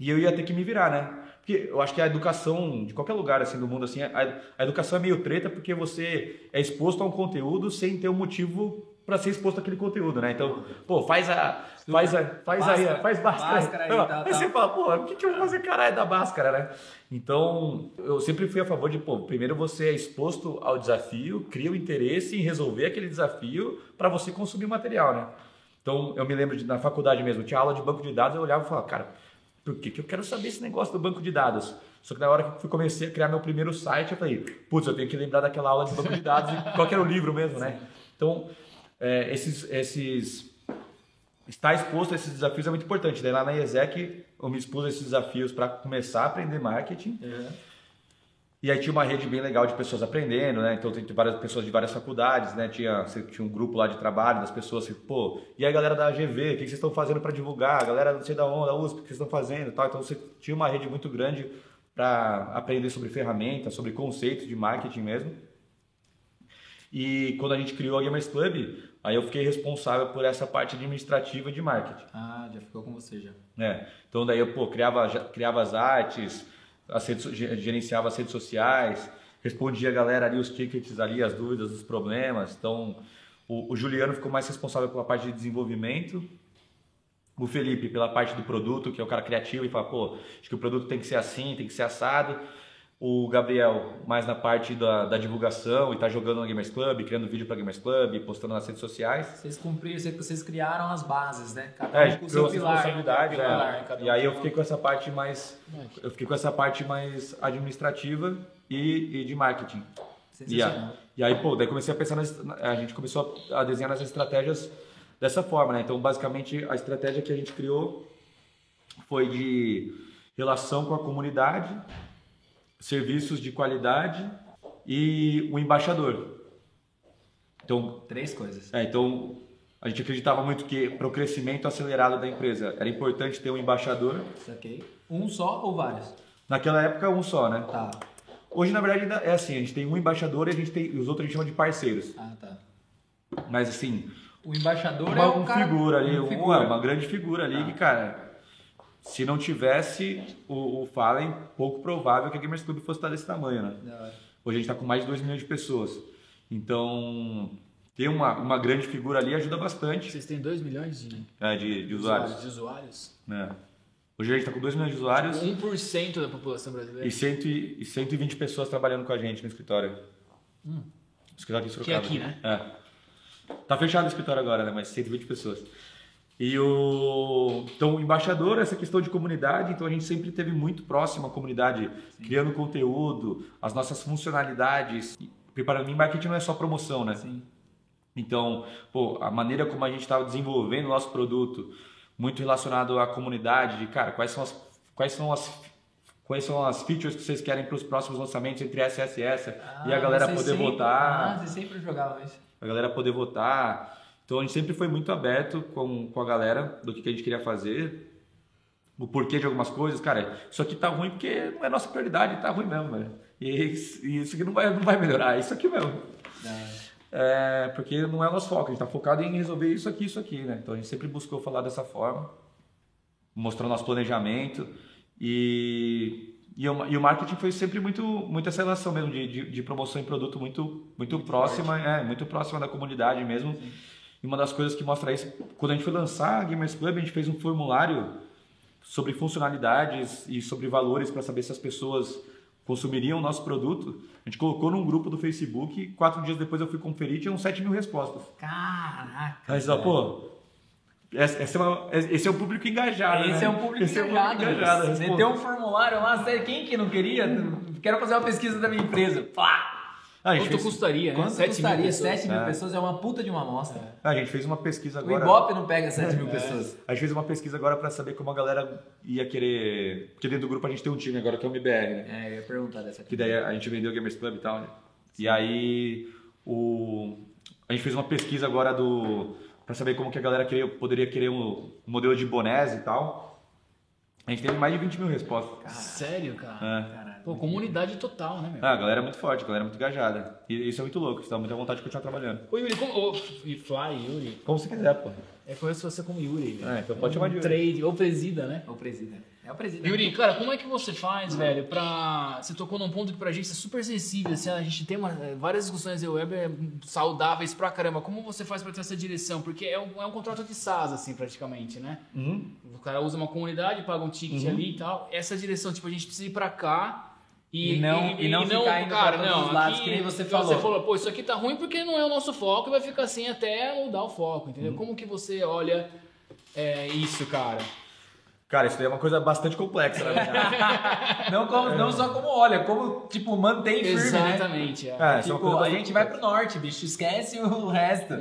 e eu ia ter que me virar, né? Porque eu acho que a educação, de qualquer lugar assim do mundo, assim, a, educação é meio treta porque você é exposto a um conteúdo sem ter um motivo para ser exposto àquele conteúdo, né? Então, pô, faz a. Faz a. Faz aí, faz máscara. máscara aí, tal, aí você fala, pô, por que, que eu vou fazer caralho da máscara, né? Então, eu sempre fui a favor de, pô, primeiro você é exposto ao desafio, cria o interesse em resolver aquele desafio para você consumir o material, né? Então, eu me lembro de, na faculdade mesmo, tinha aula de banco de dados, eu olhava e falava, cara, por que, que eu quero saber esse negócio do banco de dados? Só que na hora que eu fui- comecei a criar meu primeiro site, eu falei, putz, eu tenho que lembrar daquela aula de banco de dados e qual era o livro mesmo, né? Então, é, esses, esses estar exposto a esses desafios é muito importante. Daí lá na IESEC eu me expus a esses desafios para começar a aprender marketing. E aí tinha uma rede bem legal de pessoas aprendendo, né? Então tem várias pessoas de várias faculdades, né? Tinha, tinha um grupo lá de trabalho das pessoas que, pô, e aí galera da AGV, o que vocês estão fazendo para divulgar? A galera não sei da onda, da USP, o que vocês estão fazendo tal. Então você tinha uma rede muito grande para aprender sobre ferramentas, sobre conceitos de marketing mesmo. E quando a gente criou a Gamers Club, aí eu fiquei responsável por essa parte administrativa de marketing. Ah, já ficou com você já. né? Então daí eu pô, criava, criava as artes, as redes, gerenciava as redes sociais, respondia a galera ali os tickets ali, as dúvidas, os problemas. Então o, o Juliano ficou mais responsável pela parte de desenvolvimento, o Felipe pela parte do produto, que é o cara criativo e fala, pô, acho que o produto tem que ser assim, tem que ser assado. O Gabriel mais na parte da, da divulgação e tá jogando no Gamers Club, criando vídeo para Gamers Club, postando nas redes sociais. Vocês cumpriram, vocês- criaram as bases, né? Cada É, um com o criou seu pilar. responsabilidade, né? né? Pilar, um E aí eu fiquei com essa parte mais. Eu fiquei com essa parte mais administrativa e, e de marketing. E, Sensacional. a- e aí, pô, daí comecei a pensar nas, a gente começou a desenhar as estratégias dessa forma, né? Então, basicamente, a estratégia que a gente criou foi de relação com a comunidade, serviços de qualidade e o embaixador. Então, Três coisas. é, então, a gente acreditava muito que para o crescimento acelerado da empresa era importante ter um embaixador. Saquei. Um só ou vários? Naquela época, um só, né? Tá. Hoje, na verdade, é assim: a gente tem um embaixador e a gente tem, os outros a gente chama de parceiros. Ah, tá. Mas, assim, O embaixador uma, é um cara... figura ali, um uma, figura. uma grande figura ali que, cara, se não tivesse o, o Fallen, pouco provável que a Gamers Club fosse estar desse tamanho, né? Hoje a gente está com mais de 2 milhões de pessoas. Então, ter uma, uma grande figura ali ajuda bastante Vocês têm 2 milhões de é, de, de usuários. de usuários? né? Hoje a gente está com 2 milhões de usuários 1% da população e, brasileira. cento e, e 120 pessoas trabalhando com a gente no escritório. O escritório em Que é aqui, né? É. Tá fechado o escritório agora, né? Mas 120 pessoas. E o. Então, o embaixador, essa questão de comunidade, então a gente sempre teve muito próximo à comunidade, criando conteúdo, as nossas funcionalidades. Porque para mim, marketing não é só promoção, né? Sim. Então, pô, a maneira como a gente estava desenvolvendo o nosso produto, muito relacionado à comunidade, de cara, quais são as, quais são as, quais são as features que vocês querem para os próximos lançamentos entre e essa e a galera vocês poder sempre- votar Ah, vocês sempre jogavam isso. a galera poder votar. Então a gente sempre foi muito aberto com, com a galera do que, que a gente queria fazer, o porquê de algumas coisas. Cara, isso aqui tá ruim porque não é nossa prioridade, tá ruim mesmo, velho. E isso, isso aqui não vai, não vai melhorar, é isso aqui mesmo. É, porque não é o nosso foco, a gente tá focado em resolver isso aqui, isso aqui, né? Então a gente sempre buscou falar dessa forma, mostrar nosso planejamento e, e, o, e o marketing foi sempre muito, muito essa relação mesmo de, de, de promoção e produto muito, muito, próxima, é, muito próxima da comunidade mesmo. E uma das coisas que mostra isso, quando a gente foi lançar a Gamers Club, a gente fez um formulário sobre funcionalidades e sobre valores para saber se as pessoas consumiriam o nosso produto. A gente colocou num grupo do Facebook, quatro dias depois eu fui conferir e tinham 7 mil respostas. Caraca. Aí fala, pô, esse, é uma- esse é um público engajado. Esse né? é um público Esse é engajado. engajado. Você Pô, tem um formulário lá, quem que não queria? Quero fazer uma pesquisa da minha empresa. Pá! A, gente Quanto fez, custaria, né? Quanto Sete mil custaria? pessoas. 7 mil É. pessoas é uma puta de uma amostra. a gente fez uma pesquisa O agora. Ibope não pega 7 mil pessoas. A gente fez uma pesquisa agora para saber como a galera ia querer. Porque dentro do grupo a gente tem um time agora que é o MBR, né? É, eu ia perguntar dessa Que daí a gente vendeu o Gamers Club e tal, né? E aí o... a gente fez uma pesquisa agora do para saber como que a galera queria, poderia querer um, um modelo de bonés e tal. A gente teve mais de 20 mil respostas. Sério, cara? É. Pô, comunidade total, né, meu? Ah, a galera é muito forte, a galera é muito engajada. E isso é muito louco, você dá muita vontade de continuar trabalhando. Ô, Yuri, como... Ô, e Fly, Yuri. Como você quiser, pô. É conheço você como Yuri, velho. É, então pode chamar de Yuri. Trade, ou presida, né? É o presidente. É o presidente. Yuri, cara, como é que você faz, velho, pra... Você tocou num ponto que pra gente é super sensível, assim, a gente tem uma- várias discussões eu web é, saudáveis pra caramba. Como você faz pra ter essa direção? Porque é um, é um contrato de SaaS, assim, praticamente, né? Uhum. O cara usa uma comunidade, paga um ticket ali e tal. Essa direção, tipo, a gente precisa ir pra cá e, E não- e não ficar indo pra todos os lados, que nem você falou. Você falou, pô, isso aqui tá ruim porque não é o nosso foco e vai ficar assim até mudar o foco, Uhum. entendeu? Como que você olha é, isso, cara? Cara, isso daí é uma coisa bastante complexa, na verdade. Não, como, não só como olha, como, tipo, mantém firme, né? Exatamente, é. É, é uma Tipo, a gente vai pro norte, bicho. Esquece o resto.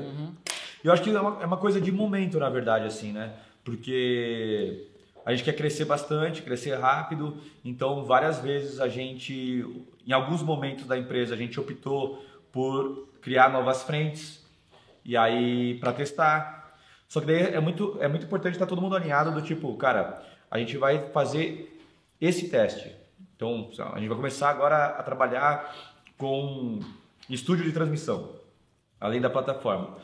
Eu acho que é uma, é uma coisa de momento, na verdade, assim, né? Porque a gente quer crescer bastante, crescer rápido, então várias vezes a gente, em alguns momentos da empresa, a gente optou por criar novas frentes e aí para testar. Só que daí é muito, é muito importante estar todo mundo alinhado do tipo, cara, a gente vai fazer esse teste. Então, a gente vai começar agora a trabalhar com estúdio de transmissão, além da plataforma.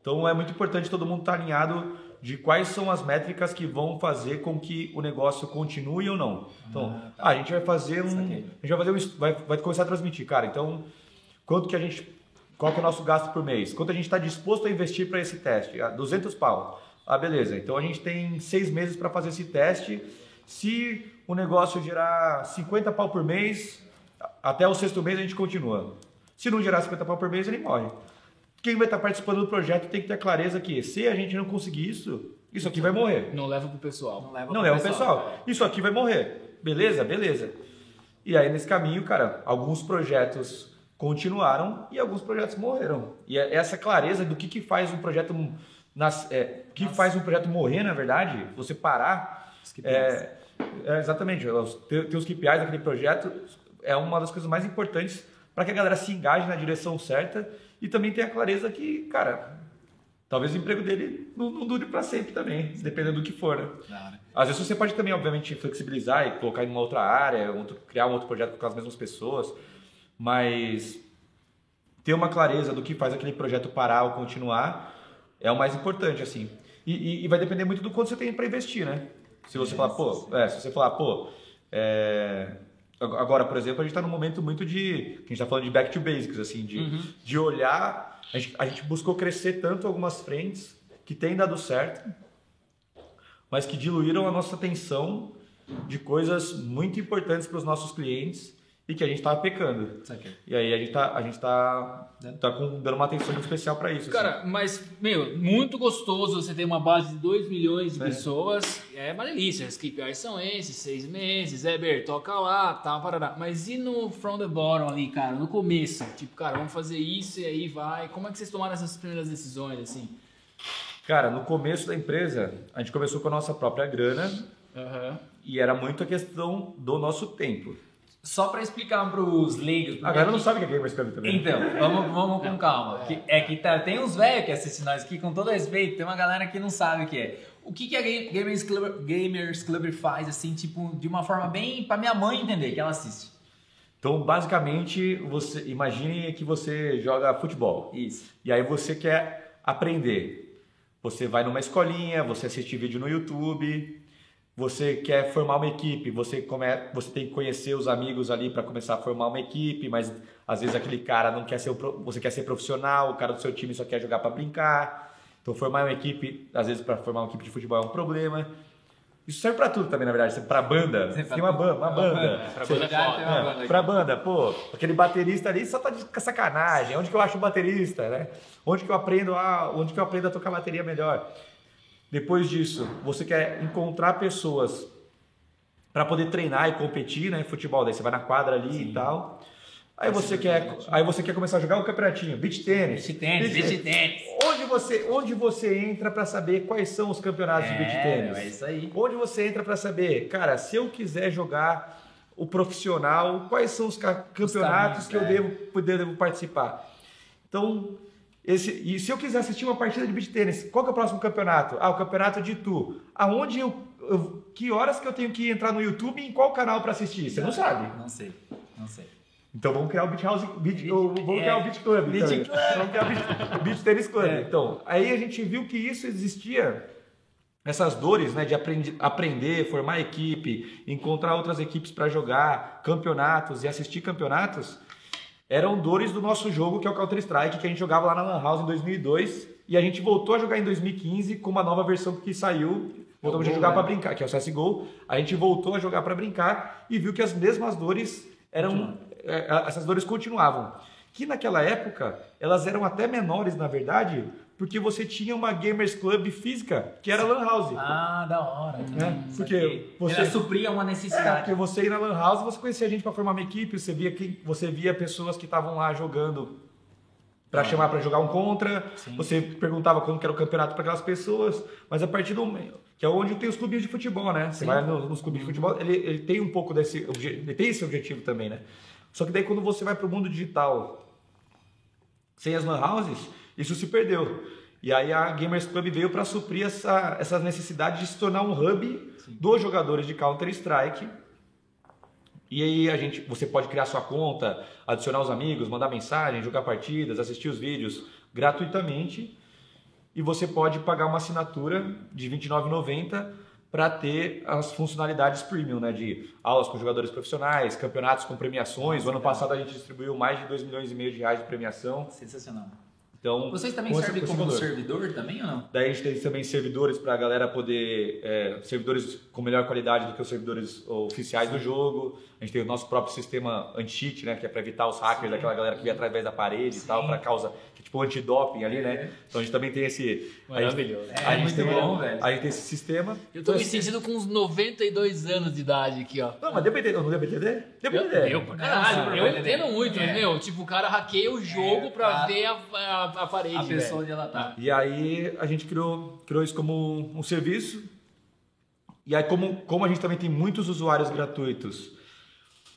Então é muito importante todo mundo estar alinhado de quais são as métricas que vão fazer com que o negócio continue ou não. Então, ah, a gente vai fazer um, a gente vai fazer um, vai, vai começar a transmitir, cara. Então, quanto que a gente, qual que é o nosso gasto por mês? Quanto a gente está disposto a investir para esse teste? Ah, 200 pau. Ah, beleza. Então a gente tem seis meses para fazer esse teste. Se o negócio gerar 50 pau por mês, até o sexto mês a gente continua. Se não gerar 50 pau por mês, ele morre quem vai estar participando do projeto tem que ter clareza que se a gente não conseguir isso, isso aqui vai morrer. Não leva pro pessoal. Não leva Não pro é o pessoal. Isso aqui vai morrer. Beleza? Beleza. E aí nesse caminho, cara, alguns projetos continuaram e alguns projetos morreram. E é essa clareza do que, que faz um projeto nas, é, que faz um projeto morrer, na verdade, você parar. É, é, exatamente. Os, ter, ter os KPIs daquele projeto é uma das coisas mais importantes para que a galera se engaje na direção certa e também tenha clareza que, cara, talvez o emprego dele não, não dure para sempre também, dependendo do que for, né? Claro. Às vezes você pode também, obviamente, flexibilizar e colocar em uma outra área, outro- criar um outro projeto com as mesmas pessoas, mas ter uma clareza do que faz aquele projeto parar ou continuar é o mais importante, assim. E, e- e vai depender muito do quanto você tem para investir, né? Se você falar, pô, é, se você falar, pô, é, agora, por exemplo, a gente está num momento muito de, a gente está falando de back to basics, assim, de, Uhum. de olhar, a gente, a gente buscou crescer tanto algumas frentes que tem dado certo, mas que diluíram a nossa atenção de coisas muito importantes para os nossos clientes e que a gente estava pecando. Saquei. E aí a gente tá, a gente tá, tá com, dando uma atenção muito especial para isso. assim. Cara, mas, meu, muito gostoso você ter uma base de 2 milhões de É. pessoas. É uma delícia. As KPIs são esses, seis meses, Eber, toca lá, tal, parará. Mas e no from the bottom ali, cara, no começo? Tipo, cara, vamos fazer isso e aí vai. Como é que vocês tomaram essas primeiras decisões, assim? Cara, no começo da empresa, a gente começou com a nossa própria grana Aham. e era muito a questão do nosso tempo. Só pra explicar pros leigos. porque A galera não sabe o que é Gamers Club também. Então, vamos, vamos com calma. Que- é que tá, tem uns velhos que assistem nós aqui, com todo respeito, tem uma galera que não sabe o que é. O que, que a Ga- Gamers Club, Gamers Club faz, assim, tipo, de uma forma bem pra minha mãe entender, que ela assiste. Então, basicamente, você imagine que você joga futebol. Isso. E aí você quer aprender. Você vai numa escolinha, você assiste vídeo no YouTube, você quer formar uma equipe, você, come, você tem que conhecer os amigos ali para começar a formar uma equipe, mas às vezes aquele cara não quer ser, o você quer ser profissional, o cara do seu time só quer jogar para brincar. Então formar uma equipe, às vezes para formar uma equipe de futebol é um problema. Isso serve para tudo também, na verdade. Para banda, pra tem uma banda, uma banda. pra Você- banda é uma é, banda banda, pô, aquele baterista ali só tá de sacanagem. Onde que eu acho um baterista, né? Onde que eu aprendo a, onde que eu aprendo a tocar bateria melhor? Depois disso, você quer encontrar pessoas para poder treinar e competir, né? Futebol, daí você vai na quadra ali e tal. Aí você quer, aí você quer começar a jogar um campeonatinho, beach tênis. Beach tênis, beach tênis. Onde você, onde você entra para saber quais são os campeonatos de beach tênis? é isso aí. Onde você entra para saber, cara, se eu quiser jogar o profissional, quais são os ca- campeonatos caminhos, que eu é. devo, poder, devo participar? Então, esse, e se eu quiser assistir uma partida de beach tênis, qual que é o próximo campeonato? Ah, o campeonato de Itu. Aonde eu, eu- que horas que eu tenho que entrar no YouTube e em qual canal para assistir? Você não sabe. Não sei, não sei. Então vamos criar o Beach House, beach, Beach- ou vamos é, criar o Beach Club. Beach também. Club. Vamos criar o Beach, beach Tennis Club. É. Então, aí a gente viu que isso existia, essas dores, né, de aprendi- aprender, formar equipe, encontrar outras equipes para jogar, campeonatos e assistir campeonatos, eram dores do nosso jogo, que é o Counter Strike, que a gente jogava lá na Lan House em 2002 e a gente voltou a jogar em 2015 com uma nova versão que saiu. Voltamos a jogar né? para brincar, que é o CSGO. A gente voltou a jogar para brincar e viu que as mesmas dores eram. é, essas dores continuavam. Que naquela época elas eram até menores, na verdade, porque você tinha uma Gamers Club física, que era Lan House. Ah, da hora. É, porque você- Ela supria uma É, necessidade. porque você ir na Lan House, você conhecia gente para formar uma equipe, você via, quem, você via pessoas que estavam lá jogando para chamar para jogar um contra, Sim. você perguntava como que era o campeonato para aquelas pessoas, mas a partir do momento, que é onde tem os clubes de futebol, né? Você Sim. vai no- nos clubes de futebol, ele, ele tem um pouco desse, ele tem esse objetivo também, né? Só que daí quando você vai para o mundo digital, sem as lan houses, isso se perdeu. E aí a Gamers Club veio para suprir essa, essas necessidades de se tornar um hub dos jogadores de Counter Strike. E aí a gente, você pode criar sua conta, adicionar os amigos, mandar mensagem, jogar partidas, assistir os vídeos gratuitamente. E você pode pagar uma assinatura de R$ 29,90 para ter as funcionalidades premium, né? De aulas com jogadores profissionais, campeonatos com premiações. O ano passado a gente distribuiu mais de 2 milhões e meio de reais de premiação. Sensacional. Então, Vocês também servem como servidor também ou não? Daí a gente tem também servidores para a galera poder. é, servidores com melhor qualidade do que os servidores oficiais do jogo. A gente tem o nosso próprio sistema anti-cheat, né? Que é para evitar os hackers, daquela galera que vem através da parede e tal, para causa. Tipo antidoping ali, né? Então a gente também tem esse. a gente- Maravilhoso. É, a gente muito tem, bom, velho. A gente tem esse sistema. Eu tô Então, me sentindo com uns 92 anos de idade aqui, ó. Não, mas DBD, não DBD? DBD. Eu, eu, pra caralho, eu entendo muito, É. meu. Tipo, o cara hackeia o jogo É, pra ver a, a, a parede, A velho. pessoa onde ela tá. E aí a gente criou, criou isso como um serviço. E aí, como, como a gente também tem muitos usuários gratuitos,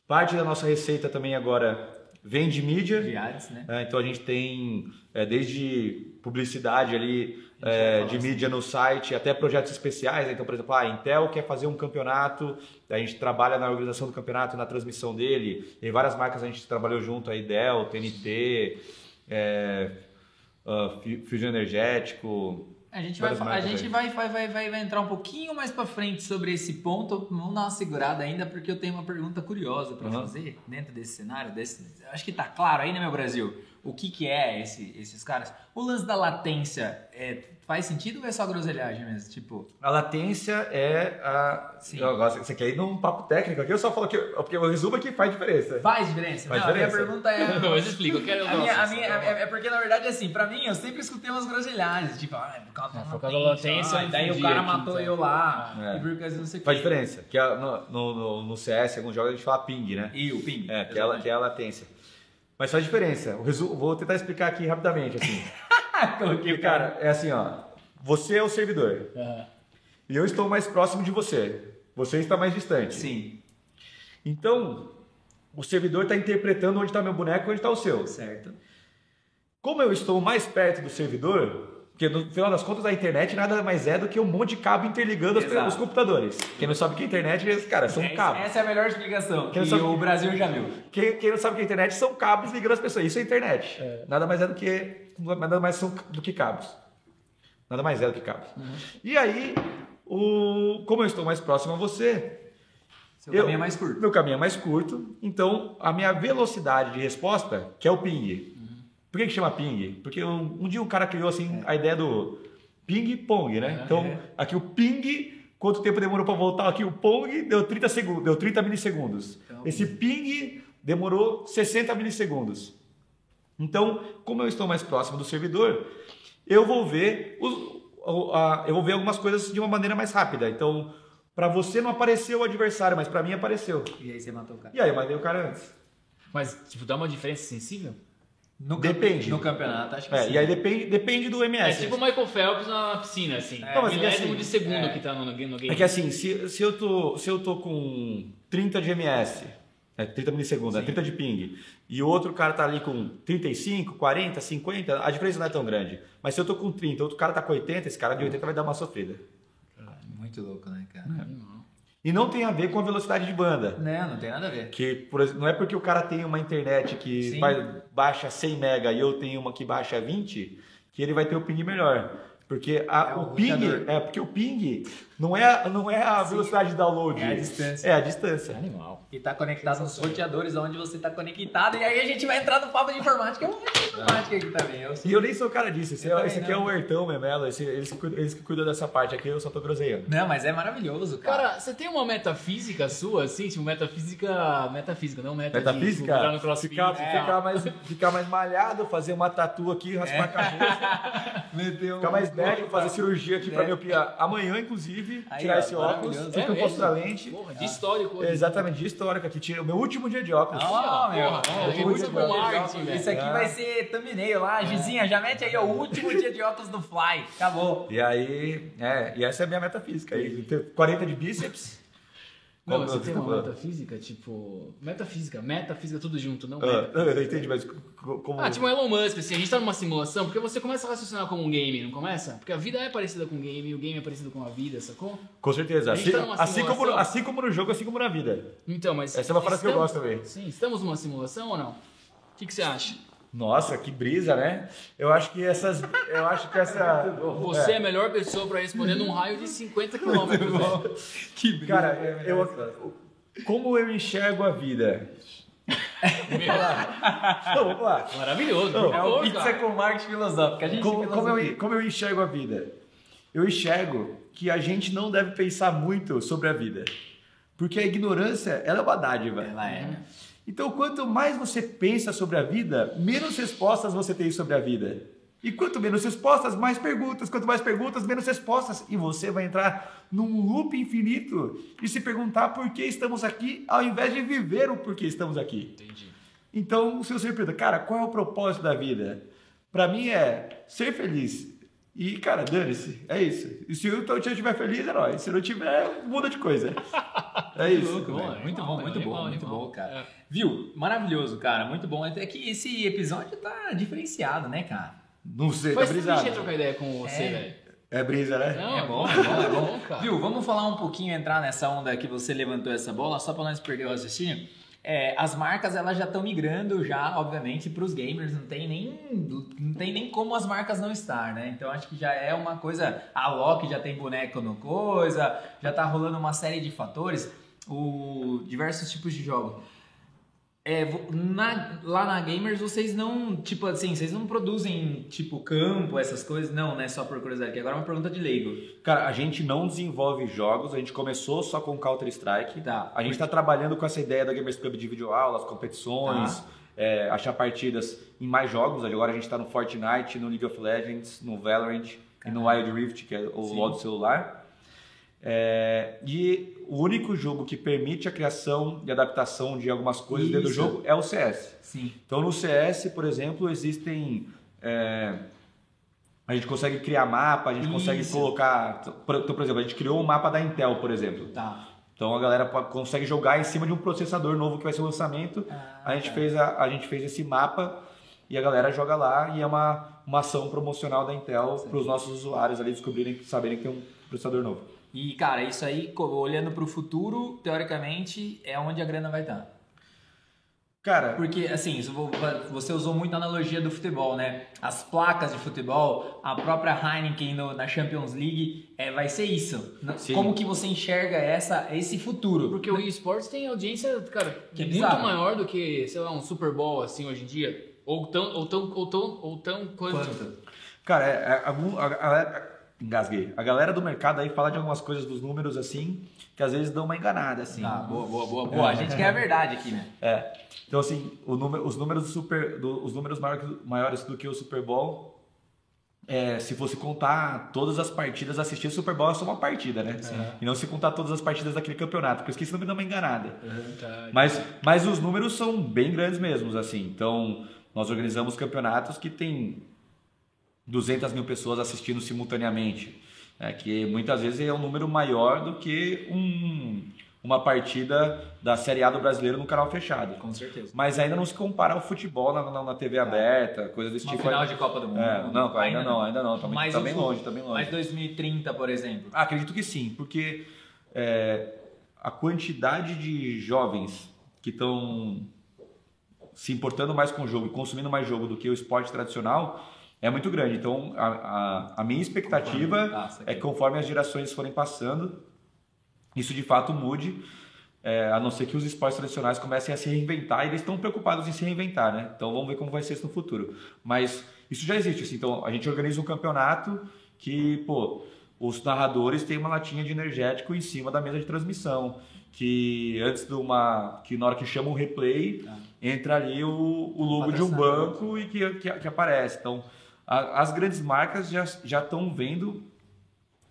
parte da nossa receita também agora vem de mídia. De ads, né? É, então a gente tem é, desde publicidade ali é, de assim. mídia no site até projetos especiais. né? Então, por exemplo, a Intel quer fazer um campeonato, a gente trabalha na organização do campeonato, na transmissão dele. Em várias marcas a gente trabalhou junto, aí Dell, TNT, é, ah, Fu- Fusion Energético. A gente, vai, a gente vai, vai, vai, vai, entrar um pouquinho mais pra frente sobre esse ponto. Vamos dar uma segurada ainda, porque eu tenho uma pergunta curiosa pra Uhum. fazer dentro desse cenário. Desse, acho que tá claro aí, né, meu Brasil? O que, que é esse, esses caras? O lance da latência é, faz sentido ou é só groselhagem mesmo? Tipo, A latência é a. Sim. Eu gosto, você quer ir num papo técnico aqui? Eu só falo que. Porque o resumo aqui faz diferença. faz diferença? Faz Não, a minha diferença. pergunta é. Não, mas explica, eu quero A minha, a nossa, minha- é, é porque, na verdade, assim, pra mim, eu sempre escutei umas groselhagens, tipo, ah, é por causa da É, por causa da latência, ah, daí o cara aqui, matou então. eu lá, É. e por causa não sei o Faz quê. diferença. Que a- no, no, no- CS, alguns jogos a gente fala ping, né? E o ping. É, que é, que é a latência. Mas faz diferença. O resu... Vou tentar explicar aqui rapidamente, assim. Porque, cara, é assim, ó. Você é o servidor. Aham. E eu estou mais próximo de você. Você está mais distante. Sim, Então, o servidor está interpretando onde está meu boneco e onde está o seu. certo. Como eu estou mais perto do servidor, porque no final das contas a internet nada mais é do que um monte de cabo interligando os computadores. Quem não sabe o que é internet, caras são Essa- cabos. Essa é a melhor explicação que Quem sabe- o Brasil já viu. Quem, quem não sabe o que é internet são cabos ligando as pessoas. Isso é internet. Nada mais é do que nada mais são do que cabos. Nada mais é do que cabos. E aí, o, como eu estou mais próximo a você, Seu Eu- caminho é mais curto. Meu caminho é mais curto, então a minha velocidade de resposta, que é o ping. Por que, que chama ping? Porque um, um dia um cara criou assim a ideia do ping-pong, né? Então, é. aqui o ping, quanto tempo demorou para voltar? Aqui o pong deu 30 segundos, deu 30 milissegundos. Então- Esse ping demorou 60 milissegundos. Então, como eu estou mais próximo do servidor, eu vou ver os, o- a- eu vou ver algumas coisas de uma maneira mais rápida. Então, para você não apareceu o adversário, mas para mim apareceu. E aí você matou o cara. E aí eu matei o cara antes. Mas, tipo, dá uma diferença sensível? No Depende. No campeonato, acho que É, sim. e aí depende, depende do É MS. tipo o Michael Phelps na piscina, assim. Não, mas é que milésimo assim, de segundo é. que tá no, no game. É que assim, se, se, eu tô, se eu tô com 30 de MS, é, 30 milissegundos, é 30 de ping, e o outro cara tá ali com 35, 40, 50, a diferença não é tão grande. Mas se eu tô com 30, outro cara tá com 80, esse cara de 80 vai dar uma sofrida. Muito louco, né, cara? E não tem a ver com a velocidade de banda. Não, não tem nada a ver. Que, por não é porque o cara tem uma internet que Sim. vai, baixa 100 mega e eu tenho uma que baixa 20, que ele vai ter o ping melhor. Porque a- É o o ping, é porque o ping não é, não é a velocidade de download. É a distância. É a distância. Animal. E tá conectado nos roteadores onde você tá conectado. E aí a gente vai entrar no papo de informática. Eu vou de informática aqui também. Eu E eu nem sou o cara disso. Esse, Eu é, esse aqui é o Ertão Memelo, esse, eles, que cuidam, eles que cuidam dessa parte aqui, eu só tô groselhando. Não, mas é maravilhoso, cara. Cara, você tem uma metafísica sua, assim? Tipo, metafísica. Metafísica, não meta de Metafísica? jogar no crossfit. Ficar, é. ficar, mais, ficar mais malhado, fazer uma tatu aqui, raspar a cabeça, Meteu ficar mais velho, fazer cirurgia aqui pra É. miopia amanhã, inclusive, Aí, tirar ó, esse óculos, que eu É posso lente. Porra, de histórico. É, exatamente, de histórica, que tira o meu último dia de óculos. Ah, meu. Porra, muito marketing, velho. Isso aqui É. vai ser thumbnail lá. Gizinha, já mete aí ó, o último dia de óculos do Fly. Acabou. E aí, é, e essa é a minha metafísica. Aí, ter 40 de bíceps. Não, você tem uma metafísica, tipo. Metafísica, metafísica tudo junto, não Ah, não, eu não entendi, mas co- como. Ah, tipo o Elon Musk, assim, a gente tá numa simulação, porque você começa a raciocinar como um game, não começa? Porque a vida é parecida com o game, o game é parecido com a vida, sacou? Com certeza. Assim, tá assim, como, assim como no jogo, assim como na vida. Então, mas. Essa é uma frase que eu gosto também. Sim, estamos numa simulação ou não? O que, que você acha? Nossa, que brisa, né? Eu acho que essas. Eu acho que essa. Você é a melhor pessoa pra responder num raio de 50 km. Que brilho. Cara, eu, eu- como eu enxergo a vida? Não, vamos lá. Maravilhoso. Não, É o pizza com marketing filosófico. A gente Como, como filosofia. eu, como eu enxergo a vida? Eu enxergo que a gente não deve pensar muito sobre a vida. Porque a ignorância, ela é uma dádiva. Ela é. Então, quanto mais você pensa sobre a vida, menos respostas você tem sobre a vida. E quanto menos respostas, mais perguntas. Quanto mais perguntas, menos respostas. E você vai entrar num loop infinito de se perguntar por que estamos aqui, ao invés de viver o porquê estamos aqui. Entendi. Então, se você pergunta, cara, qual é o propósito da vida? Pra mim é ser feliz. E, cara, dane-se. É isso. E se eu eu estiver feliz, é nóis. Se não tiver, muda de coisa. É isso. louco, Bom, é Muito bom, muito é bom, animal, muito animal. bom, cara. É. Viu? Maravilhoso, cara. Muito bom. É que esse episódio tá diferenciado, né, cara? Não sei, tá gente ia brisado. trocar ideia com você, É. velho. É brisa, né? Não, É bom, é bom, é bom. cara. Viu? Vamos falar um pouquinho, entrar nessa onda que você levantou essa bola, só pra nós perder o raciocínio. É, as marcas elas já estão migrando já, obviamente, para os gamers. Não tem nem não tem nem como as marcas não estar, né? Então acho que já é uma coisa. A Loki já tem boneco no coisa, já tá rolando uma série de fatores, o diversos tipos de jogos. É, na- lá na Gamers vocês não, tipo assim, vocês não produzem tipo campo, essas coisas, não, né? Só por curiosidade. Que agora é uma pergunta de leigo. Cara, a gente não desenvolve jogos, a gente começou só com Counter-Strike. Tá. A gente está trabalhando com essa ideia da Gamers Club de videoaulas, competições, Tá. é, achar partidas em mais jogos. Agora a gente está no Fortnite, no League of Legends, no Valorant e no Wild Rift, que é o Sim. LoL do celular. É, e o único jogo que permite a criação e adaptação de algumas coisas dentro do Isso. jogo é o CS. Sim. Então no CS, por exemplo, existem. é, a gente consegue criar mapa, a gente consegue Isso. colocar. Por, então, por exemplo, a gente criou um mapa da Intel, por exemplo. Tá. Então a galera consegue jogar em cima de um processador novo que vai ser o lançamento. Ah, a, gente tá. fez a, a gente fez esse mapa e a galera joga lá e é uma, uma ação promocional da Intel para os nossos usuários ali descobrirem, saberem que tem um processador novo. E, cara, isso aí, olhando pro futuro, teoricamente, é onde a grana vai estar. Cara, Porque, assim, você usou muito a analogia do futebol, né? As placas de futebol, a própria Heineken no- na Champions League, é, vai ser isso. Sim. Como que você enxerga essa, esse futuro? Porque o esportes tem audiência, cara, Que é muito bizarro. maior do que, sei lá, um Super Bowl assim hoje em dia. Ou tão, ou tão, ou tão, ou tão quanto. Quanto? Cara, é, é, algum- a, a- engasguei. A galera do mercado aí fala de algumas coisas dos números assim, que às vezes dão uma enganada, assim. Tá, boa, boa, boa, boa. A gente quer a verdade aqui, né? É. Então, assim, o número- os números, do super, do- os números maior que- maiores do que o Super Bowl, é, se fosse contar todas as partidas, assistir o Super Bowl é só uma partida, né? E não se contar todas as partidas daquele campeonato, porque eu esqueci número dá uma enganada. Tá. Mas, mas os números são bem grandes mesmo, assim. Então, nós organizamos campeonatos que tem 200 mil pessoas assistindo simultaneamente, né? que muitas vezes é um número maior do que um- uma partida da Série A do brasileiro no canal fechado. Com certeza. Mas ainda não se compara ao futebol na, na, na TV aberta, coisa desse Uma tipo. final de Copa do Mundo. É, não, ainda não, ainda não. Tá, Mas tá bem longe, tá bem longe. Mas 2030, por exemplo. Ah, acredito que sim, porque é, a quantidade de jovens que estão se importando mais com o jogo e consumindo mais jogo do que o esporte tradicional é muito grande. Então, a, a, a minha expectativa Ah, é que conforme as gerações forem passando, isso de fato mude, é, a não ser que os esportes tradicionais comecem a se reinventar e eles estão preocupados em se reinventar, né? Então vamos ver como vai ser isso no futuro. Mas isso já existe, assim. Então a gente organiza um campeonato que, pô, os narradores têm uma latinha de energético em cima da mesa de transmissão. Que antes de uma. que na hora que chama um replay, entra ali o, o logo de um banco e que, que, que aparece. Então, a- as grandes marcas já já estão vendo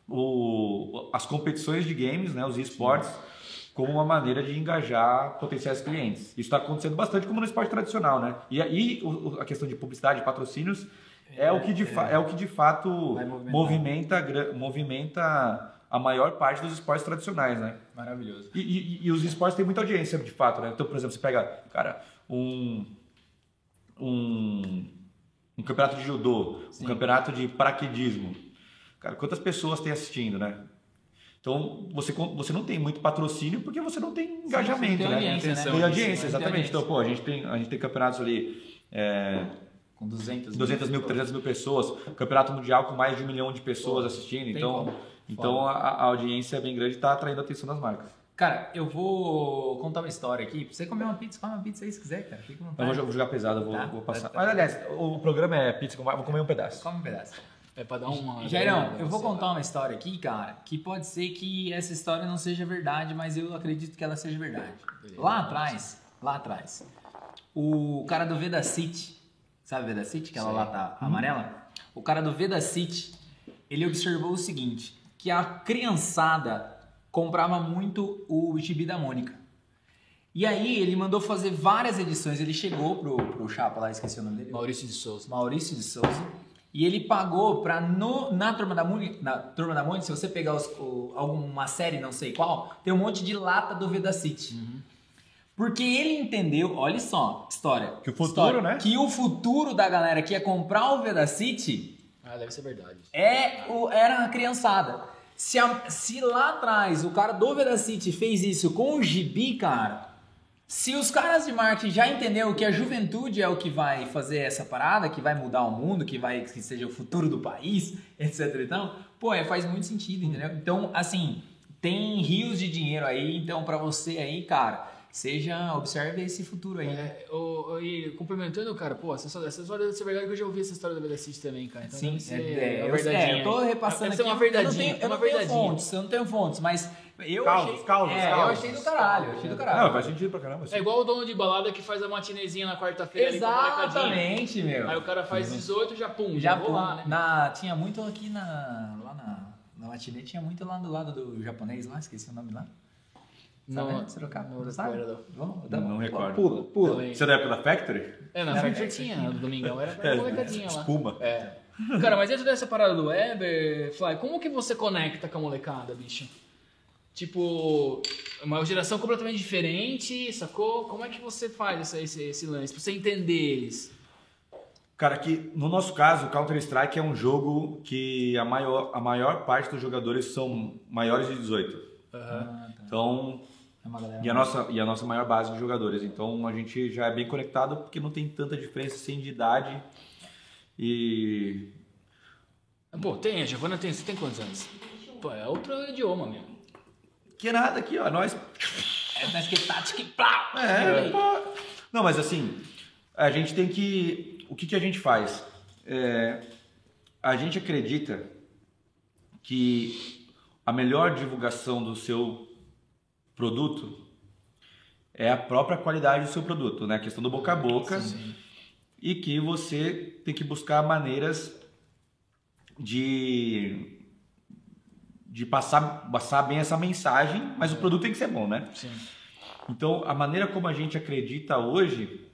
o, as competições de games, né, os esportes, como uma maneira de engajar potenciais clientes. Isso está acontecendo bastante como no esporte tradicional, né? E aí a questão de publicidade, patrocínios, é, o que de fa- é o que de fato movimenta, movimenta a maior parte dos esportes tradicionais, né? Maravilhoso. E, e- e os esportes têm muita audiência, de fato, né? Então, por exemplo, você pega, cara, um, um, um campeonato de judô, Sim. um campeonato de paraquedismo. Cara, quantas pessoas tem assistindo, né? Então, você, você não tem muito patrocínio porque você não tem engajamento, tem né? audiência, né? Tem audiência, exatamente. Então, pô, a gente tem, a gente tem campeonatos ali... é, Com 200 200 mil, 300 mil pessoas, campeonato mundial com mais de um milhão de pessoas assistindo. tem Então, como. então a, a audiência é bem grande e está atraindo a atenção das marcas. Cara, eu vou contar uma história aqui. Pra você comer uma pizza, come uma pizza aí se quiser, cara. Fica à Eu vontade. vou, jo- vou jogar pesado, eu vou, Tá. vou passar. Tá. Mas, aliás, o programa é pizza, com- vou comer um pedaço. Come um pedaço. É pra dar uma. Jairão, eu vou contar uma história aqui, cara, que pode ser que essa história não seja verdade, mas eu acredito que ela seja verdade. Lá atrás, lá atrás, o cara do Veda City, sabe Veda City, aquela Sei. lata amarela? O cara do Veda City, ele observou o seguinte, que a criançada comprava muito o gibi da Mônica. E aí ele mandou fazer várias edições, ele chegou pro, pro chapa lá, esqueci o nome dele. Maurício de Souza. Maurício de Souza. E ele pagou pra no, na Turma da Mônica, na Turma da Mônica, se você pegar os- o- alguma série, não sei qual, tem um monte de lata do Veda City. Porque ele entendeu, olha só, história. Que o futuro, história, né? Que o futuro da galera que ia comprar o Veda City Ah, deve ser verdade. é o, era a criançada. Se, a- se lá atrás o cara do Veda City fez isso com o gibi, cara, Se os caras de marketing já entenderam que a juventude é o que vai fazer essa parada, que vai mudar o mundo, que vai que seja o futuro do país, etc. Então, pô, é, faz muito sentido, entendeu? Então, assim, tem rios de dinheiro aí, então para você aí, cara, seja, observe esse futuro aí, né? É, o, o- e complementando, cara, pô, essa história, essa história deve ser verdade que eu já ouvi essa história da Velocity também, cara. Então Sim, é, é, eu, é, eu tô aí. repassando aqui. uma verdadinha, eu não tenho, eu uma não tenho fontes, eu não tenho fontes, mas eu Causas, achei, causas, é, eu causas. achei do caralho, eu achei do caralho. Não, faz sentido pra caramba. É igual o dono de balada que faz a matinezinha na quarta-feira ali. Exatamente, meu. Aí o cara faz 18 já pum, Já já vou pô, lá, né? na, tinha muito aqui na, lá na, na matinê, tinha muito lá do lado do japonês lá, esqueci o nome lá. Não, né? Sorocaba, não sabe? Vamos, Não, dá- não recordo. Pula, pula. Também. Você é da época da Factory? É, na Não, é, tinha, no domingão era pra molecadinha lá. Espuma. É. Cara, mas dentro dessa parada do Weber, Fly, como que você conecta com a molecada, bicho? Tipo, uma geração completamente diferente, sacou? Como é que você faz esse, esse, esse lance? Pra você entender eles? Cara, que no nosso caso, o Counter-Strike é um jogo que a maior, a maior parte dos jogadores são maiores de 18. Ah, tá. Então, É uma galera e a, nossa, e a nossa maior base de jogadores. Então, a gente já é bem conectado porque não tem tanta diferença assim de idade. E Pô, tem, a Giovana tem, você tem quantos anos? Pô, é outro idioma mesmo. que nada aqui, ó, nós É, mas que tática e plá! É, pô. Não, mas assim, a gente tem que. O que, que a gente faz? É, a gente acredita que a melhor divulgação do seu produto é a própria qualidade do seu produto, né? A questão do boca a boca. E que você tem que buscar maneiras de, de passar, passar bem essa mensagem, mas o produto tem que ser bom, né? Sim. Então, a maneira como a gente acredita hoje,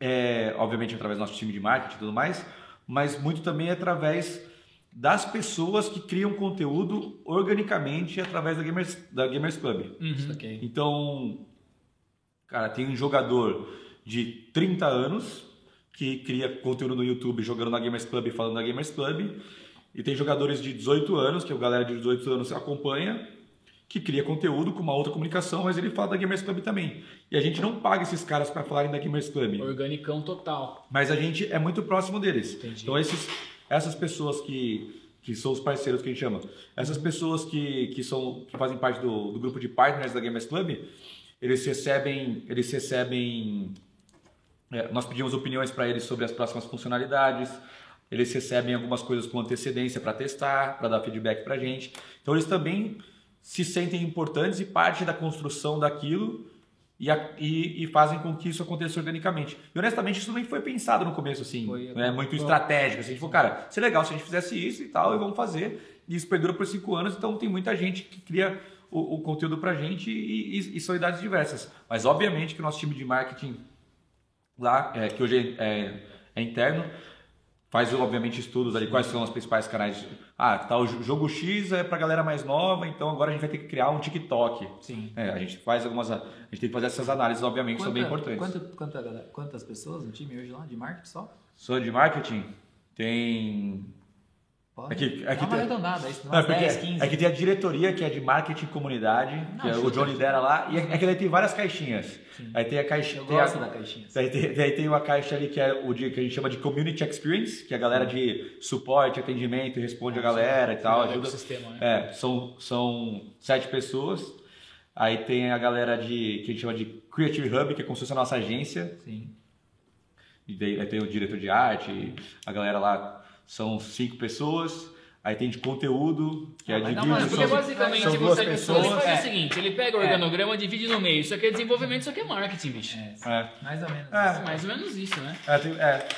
é, obviamente através do nosso time de marketing e tudo mais, mas muito também através das pessoas que criam conteúdo organicamente através da Gamers, da Gamers Club. Ok. Então, cara, tem um jogador de 30 anos que cria conteúdo no YouTube jogando na Gamers Club e falando da Gamers Club. E tem jogadores de 18 anos, que a galera de 18 anos acompanha, que cria conteúdo com uma outra comunicação, mas ele fala da Gamers Club também. E a gente não paga esses caras para falarem da Gamers Club. Organicão total. Mas a gente é muito próximo deles. Entendi. Então, esses, essas pessoas que, que são os parceiros que a gente chama, essas pessoas que, que, são, que fazem parte do, do grupo de partners da Gamers Club, eles recebem, eles recebem é, nós pedimos opiniões para eles sobre as próximas funcionalidades. Eles recebem algumas coisas com antecedência para testar, para dar feedback para a gente. Então eles também se sentem importantes e parte da construção daquilo e, a- e- e fazem com que isso aconteça organicamente. E honestamente isso nem foi pensado no começo assim, Foi- né, muito estratégico. Assim, a gente falou, cara, seria legal se a gente fizesse isso e tal, e vamos fazer. E isso perdura por cinco anos, então tem muita gente que cria o, o conteúdo para a gente e, e, e são idades diversas. Mas obviamente que o nosso time de marketing lá, é, que hoje é, é interno, faz obviamente estudos ali, quais são os principais canais. Ah, tá, o jo- jogo X é pra galera mais nova, então agora a gente vai ter que criar um TikTok. Sim. É, a gente faz algumas. A gente tem que fazer essas análises, obviamente, que são bem Quanta- importantes. quanta- quanta galera- quantas pessoas no time hoje lá de marketing só? Sou de marketing, tem. Pode. É que- é que Dá uma tem- arredondada, isso, Não, é, umas porque 10, 15. é que tem a diretoria que é de marketing e comunidade, que Não, é o. John lidera lá, e é que ele tem várias caixinhas. Aí tem a caixa. Eu tem a- da caixinha. Daí tem, daí tem uma caixa ali que é o de, que a gente chama de Community Experience, que é a galera de suporte, atendimento, responde a galera e tal, É o ajuda. ecossistema, né? É, são, são sete pessoas. Aí tem a galera de que a gente chama de Creative Hub, que é como se fosse a nossa agência. Sim. E daí aí tem o diretor de arte, a galera lá são cinco pessoas. Aí tem de conteúdo, que é mas de vídeo. são- Porque basicamente são duas você pessoas. ele faz É. o seguinte, ele pega o É. organograma, divide no meio. Isso aqui é desenvolvimento, isso aqui é marketing, bicho. É, É. mais ou menos. É. isso. Mais ou menos isso, né? É, tem- é.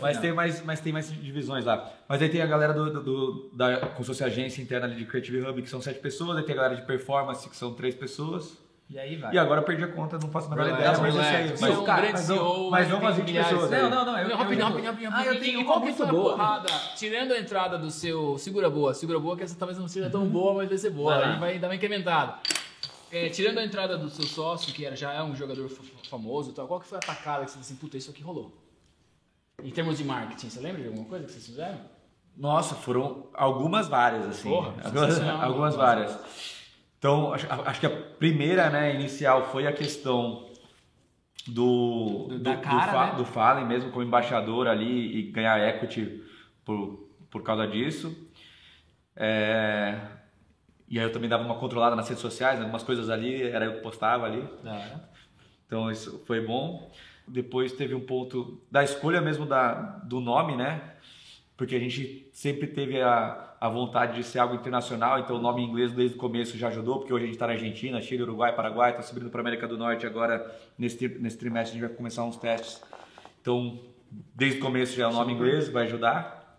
Mas tem, mais, mas tem mais divisões lá. Mas aí tem a galera do, do- do- da como se fosse a agência interna ali de Creative Hub, que são sete pessoas. Aí tem a galera de performance, que são três pessoas. E aí vai. E agora eu perdi a conta, não faço a menor Relax, ideia, mas isso aí. relax. Mas, um cara, grande mas, CEO, mas não umas 20 milhares- pessoas. Não, aí. não, não. Eu, Não, rapidinho, rapidinho, rapidinho. Ah, eu E tenho qual que foi a boa. porrada? Tirando a entrada do seu... Segura boa, segura boa, que essa talvez não seja tão boa, mas vai ser boa. Vai lá. A gente vai dar uma incrementada. É, tirando a entrada do seu sócio, que era, já é um jogador fa- famoso e tal, qual que foi a tacada que você disse assim, puta, isso aqui rolou? Em termos de marketing, você lembra de alguma coisa que vocês fizeram? Nossa, foram algumas várias, assim. Porra, algumas, algumas várias. Então, acho, acho que a primeira, né, inicial, foi a questão do, Do- do, da do, cara, Fa- né? do Fallen mesmo como embaixador ali e ganhar equity por, por causa disso. É, e aí eu também dava uma controlada nas redes sociais, algumas coisas ali, era eu que postava ali. Hora. Então isso foi bom. Depois teve um ponto da escolha mesmo da, do nome, né? Porque a gente sempre teve a, a vontade de ser algo internacional, então o nome em inglês desde o começo já ajudou, porque hoje a gente está na Argentina, Chile, Uruguai, Paraguai, está subindo para América do Norte agora, nesse, nesse trimestre a gente vai começar uns testes. Então, desde o começo já é o nome em inglês, vai ajudar.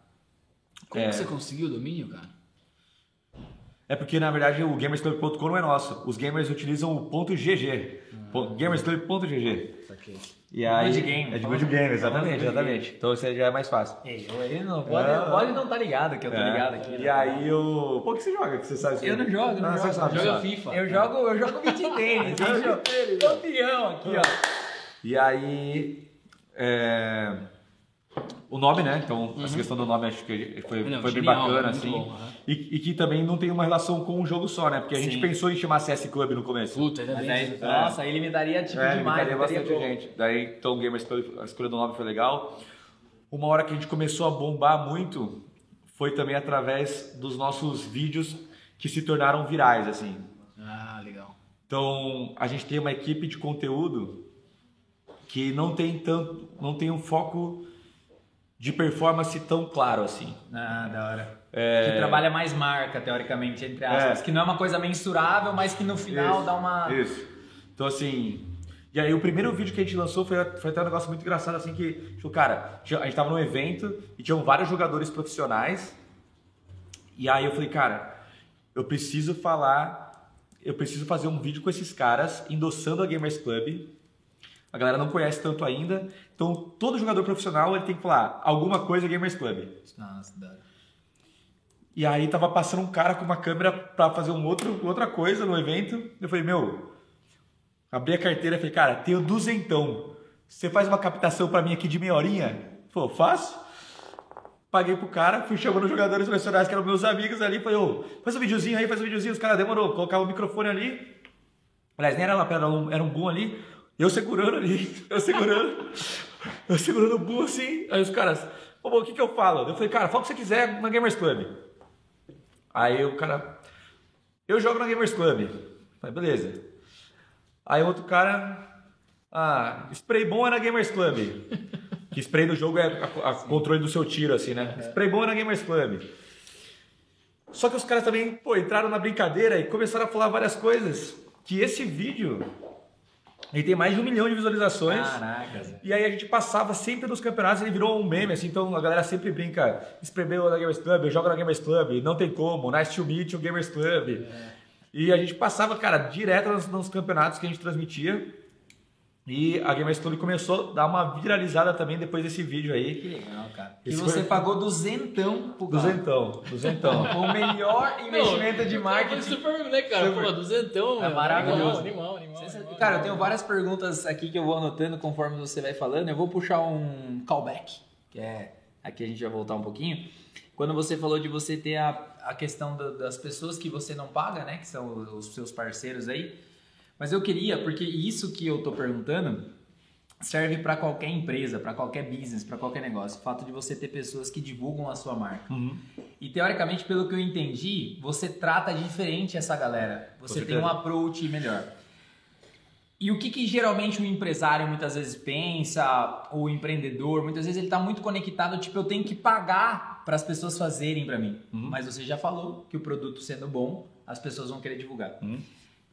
Como É. você conseguiu o domínio, cara? É porque, na verdade, o gamersclub.com não é nosso. Os gamers utilizam o ponto .gg. Ponto- Gamersclub.gg. Saquei. E aí, de game. É de board game, exatamente, exatamente. Então aí já é mais fácil. Ei, ele não pode, É. pode não tá ligado, que eu tô É. ligado aqui. E aí eu. Pô, o que você joga? Que você sabe? Eu não jogo, eu não Ah, jogo. você sabe, Joga sabe. FIFA. Eu jogo, eu jogo beat tênis, beat tênis, campeão aqui, ó. E aí. é, O nome, né? Então, essa questão do nome acho que foi, Não, foi bem bacana, muito assim. bom, aham. e, e que também não tem uma relação com um jogo só, né? Porque a gente Sim. pensou em chamar CS Club no começo. Puta, ainda bem. aí, que- nossa, ele me daria tipo É, demais. daria eu teria bastante gente. Daí, então, o Gamers Club, a escolha do nome foi legal. Uma hora que a gente começou a bombar muito foi também através dos nossos vídeos que se tornaram virais, assim. Ah, legal. Então, a gente tem uma equipe de conteúdo que não tem tanto, não tem um foco de performance tão claro assim. Ah, da hora. É. Que trabalha mais marca, teoricamente, entre aspas. É. Que não é uma coisa mensurável, mas que no final Isso, dá uma. Isso. Então, assim. E aí, o primeiro vídeo que a gente lançou foi, foi até um negócio muito engraçado, assim, que, tipo, cara, a gente tava num evento e tinham vários jogadores profissionais. E aí eu falei, cara, eu preciso falar, eu preciso fazer um vídeo com esses caras endossando a Gamers Club. A galera não conhece tanto ainda. Então, todo jogador profissional ele tem que falar alguma coisa Gamers Club. Nossa, da hora. E aí tava passando um cara com uma câmera pra fazer um outro, outra coisa no evento. Eu falei, meu, abri a carteira e falei, cara, tenho duzentão. Você faz uma captação pra mim aqui de meia horinha? Pô, faço. Paguei pro cara, fui chamando os jogadores profissionais que eram meus amigos ali, falei, ô, faz um videozinho aí, faz um videozinho. Os caras demorou, colocava o microfone ali. Aliás, nem era lapela, era um, era um boom ali. Eu segurando ali, eu segurando, eu segurando o boom assim. Aí os caras, pô, o que que eu falo? Eu falei, cara, fala o que você quiser na Gamers Club. Aí o cara, eu jogo na Gamers Club. Falei, beleza. Aí outro cara, ah, spray bom é na Gamers Club. Que spray do jogo é a, a controle do seu tiro, assim, né? Spray bom é na Gamers Club. Só que os caras também, pô, entraram na brincadeira e começaram a falar várias coisas. Que esse vídeo, ele tem mais de um milhão de visualizações. Caraca. E aí a gente passava sempre nos campeonatos, ele virou um meme, assim, então a galera sempre brinca, espremeu na Gamers Club, eu jogo na Gamers Club, não tem como, nice to meet you, Gamers Club. E a gente passava, cara, direto nos, nos campeonatos que a gente transmitia. E a Gamers Club começou a dar uma viralizada também depois desse vídeo aí. Que legal, cara. E você foi- pagou duzentão pro cara. Duzentão, duzentão. Foi o melhor investimento de Foi marketing. super, né, cara? Pô, duzentão, É maravilhoso. Animal, animal, animal. Cara, eu tenho várias perguntas aqui que eu vou anotando conforme você vai falando. Eu vou puxar um callback, que é aqui a gente vai voltar um pouquinho. Quando você falou de você ter a, a questão da- das pessoas que você não paga, né? Que são os seus parceiros aí. Mas eu queria, porque isso que eu tô perguntando serve para qualquer empresa, para qualquer business, para qualquer negócio. O fato de você ter pessoas que divulgam a sua marca. Uhum. E teoricamente, pelo que eu entendi, você trata diferente essa galera. Você tem um approach melhor. E o que, que geralmente o empresário muitas vezes pensa, ou o empreendedor, muitas vezes ele está muito conectado, tipo, eu tenho que pagar para as pessoas fazerem para mim. Uhum. Mas você já falou que o produto sendo bom, as pessoas vão querer divulgar. Uhum.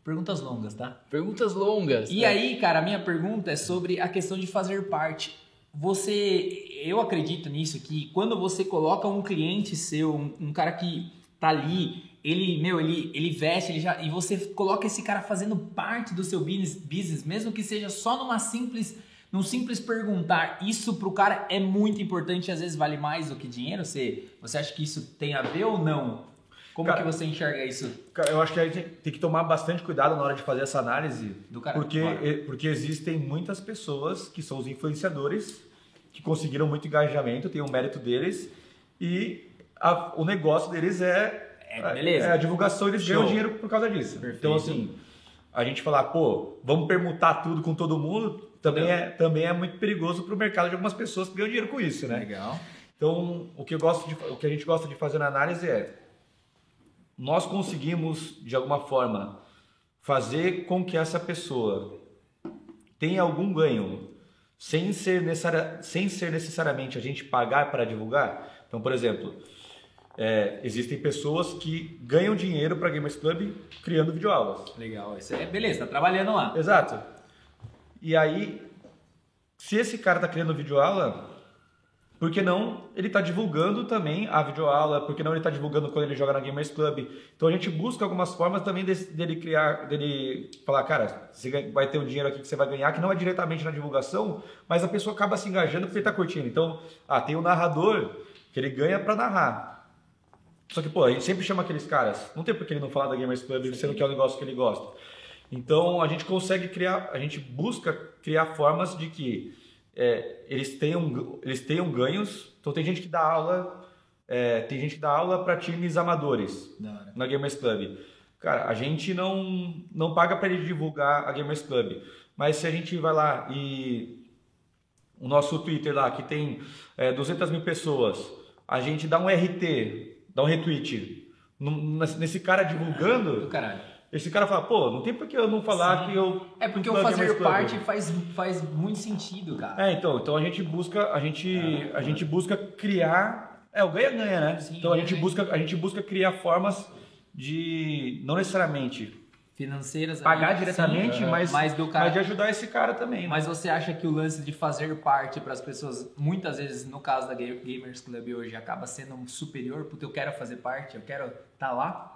Perguntas longas, tá? Perguntas longas. E tá? aí, cara, a minha pergunta é sobre a questão de fazer parte. Você, eu acredito nisso que quando você coloca um cliente seu, um, um cara que tá ali, ele, meu, ele, ele veste, ele já, e você coloca esse cara fazendo parte do seu business, business, mesmo que seja só numa simples, num simples perguntar, isso pro cara é muito importante, e às vezes vale mais do que dinheiro. Você, você acha que isso tem a ver ou não? Como Cara, que você enxerga isso? Cara, eu acho que a gente tem que tomar bastante cuidado na hora de fazer essa análise, Do cara, porque, claro. porque existem muitas pessoas que são os influenciadores que conseguiram muito engajamento, tem o mérito deles e a- o negócio deles é, É, beleza. é a divulgação, eles Show. ganham dinheiro por causa disso. Perfeito. Então assim, a gente falar, pô, vamos permutar tudo com todo mundo, também é, também é muito perigoso para o mercado de algumas pessoas que ganham dinheiro com isso, né? Legal. Então, o que, eu gosto de, o que a gente gosta de fazer na análise é nós conseguimos, de alguma forma, fazer com que essa pessoa tenha algum ganho sem ser, necessária, sem ser necessariamente a gente pagar para divulgar. Então, por exemplo, é, existem pessoas que ganham dinheiro para Gamers Club criando videoaulas. Legal. Isso é beleza, tá trabalhando lá. Exato. E aí, se esse cara está criando videoaula, por que não ele está divulgando também a videoaula? Por que não ele está divulgando quando ele joga na Gamers Club? Então a gente busca algumas formas também desse, dele criar, dele falar, cara, você vai ter um dinheiro aqui que você vai ganhar, que não é diretamente na divulgação, mas a pessoa acaba se engajando porque está curtindo. Então, ah, tem o um narrador que ele ganha para narrar. Só que, pô, gente sempre chama aqueles caras. Não tem por que ele não falar da Gamers Club, sendo que é um negócio que ele gosta. Então, a gente consegue criar, a gente busca criar formas de que é, eles, tenham, eles tenham ganhos. Então tem gente que dá aula, é, tem gente que dá aula para times amadores na Gamers Club. Cara, a gente não, não paga para ele divulgar a Gamers Club, mas se a gente vai lá e o nosso Twitter lá, que tem é, 200 mil pessoas, a gente dá um RT, dá um retweet nesse cara divulgando. Esse cara fala, pô, não tem por que eu não falar Sim. que eu. É porque o fazer parte faz, faz muito sentido, cara. É, então, então a gente busca, a gente, é, a gente busca criar. É, o ganha-ganha, né? Sim, então a gente, busca, a gente busca criar formas de. Não necessariamente financeiras pagar diretamente, sim, mas, mas, do cara, mas de ajudar esse cara também. Né? Mas você acha que o lance de fazer parte para as pessoas, muitas vezes no caso da Gamers Club hoje, acaba sendo superior, porque eu quero fazer parte, eu quero estar tá lá?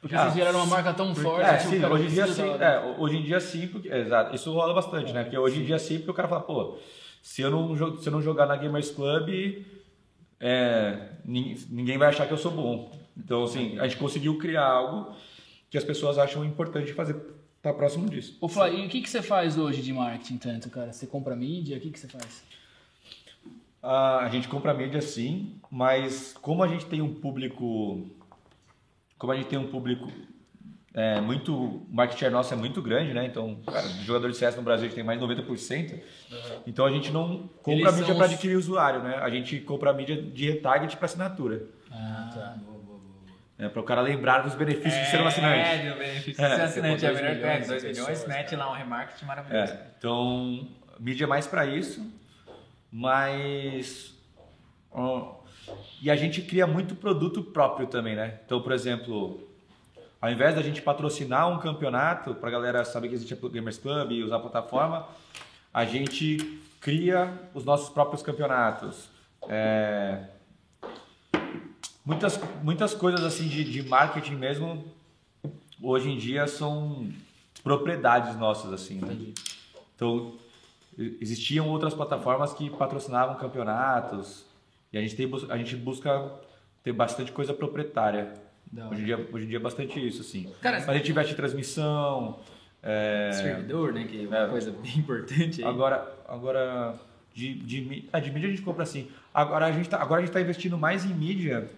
Porque ah, vocês viraram uma marca tão forte. É, sim, hoje em dia sim. É, hoje em dia sim, porque, é, exato, isso rola bastante, né? Porque hoje em dia sim, porque o cara fala, pô, se eu não, se eu não jogar na Gamers Club, é, ninguém vai achar que eu sou bom. Então, assim, a gente conseguiu criar algo que as pessoas acham importante fazer tá próximo disso. Ô, Flávio, e o que, que você faz hoje de marketing tanto, cara? Você compra mídia? O que, que você faz? Ah, a gente compra mídia sim, mas como a gente tem um público como a gente tem um público é, muito. O market share nosso é muito grande, né? Então, cara, jogador de CS no Brasil a gente tem mais de 90%. Uhum. Então a gente não compra mídia para adquirir usuário, né? A gente compra mídia de retarget para assinatura. Ah, tá. Boa, boa, boa. É para o cara lembrar dos benefícios é, de ser um assinante. É, do benefício é, de ser assinante. É melhor que 2 milhões, mete lá um remarketing maravilhoso. É, então, mídia é mais para isso, mas. E a gente cria muito produto próprio também, né? Então, por exemplo, ao invés da gente patrocinar um campeonato para a galera saber que existe a Gamers Club e usar a plataforma, a gente cria os nossos próprios campeonatos. É... Muitas, muitas coisas assim de, de marketing mesmo, hoje em dia são propriedades nossas, assim, né? Então, existiam outras plataformas que patrocinavam campeonatos, e a gente, tem, a gente busca ter bastante coisa proprietária. Hoje em, dia, hoje em dia é bastante isso, assim. Cara, Mas a gente investe em transmissão. É... Servidor, né? Que é uma é. coisa bem importante aí. Agora, agora de, de, ah, de mídia a gente compra assim. Agora a gente está tá investindo mais em mídia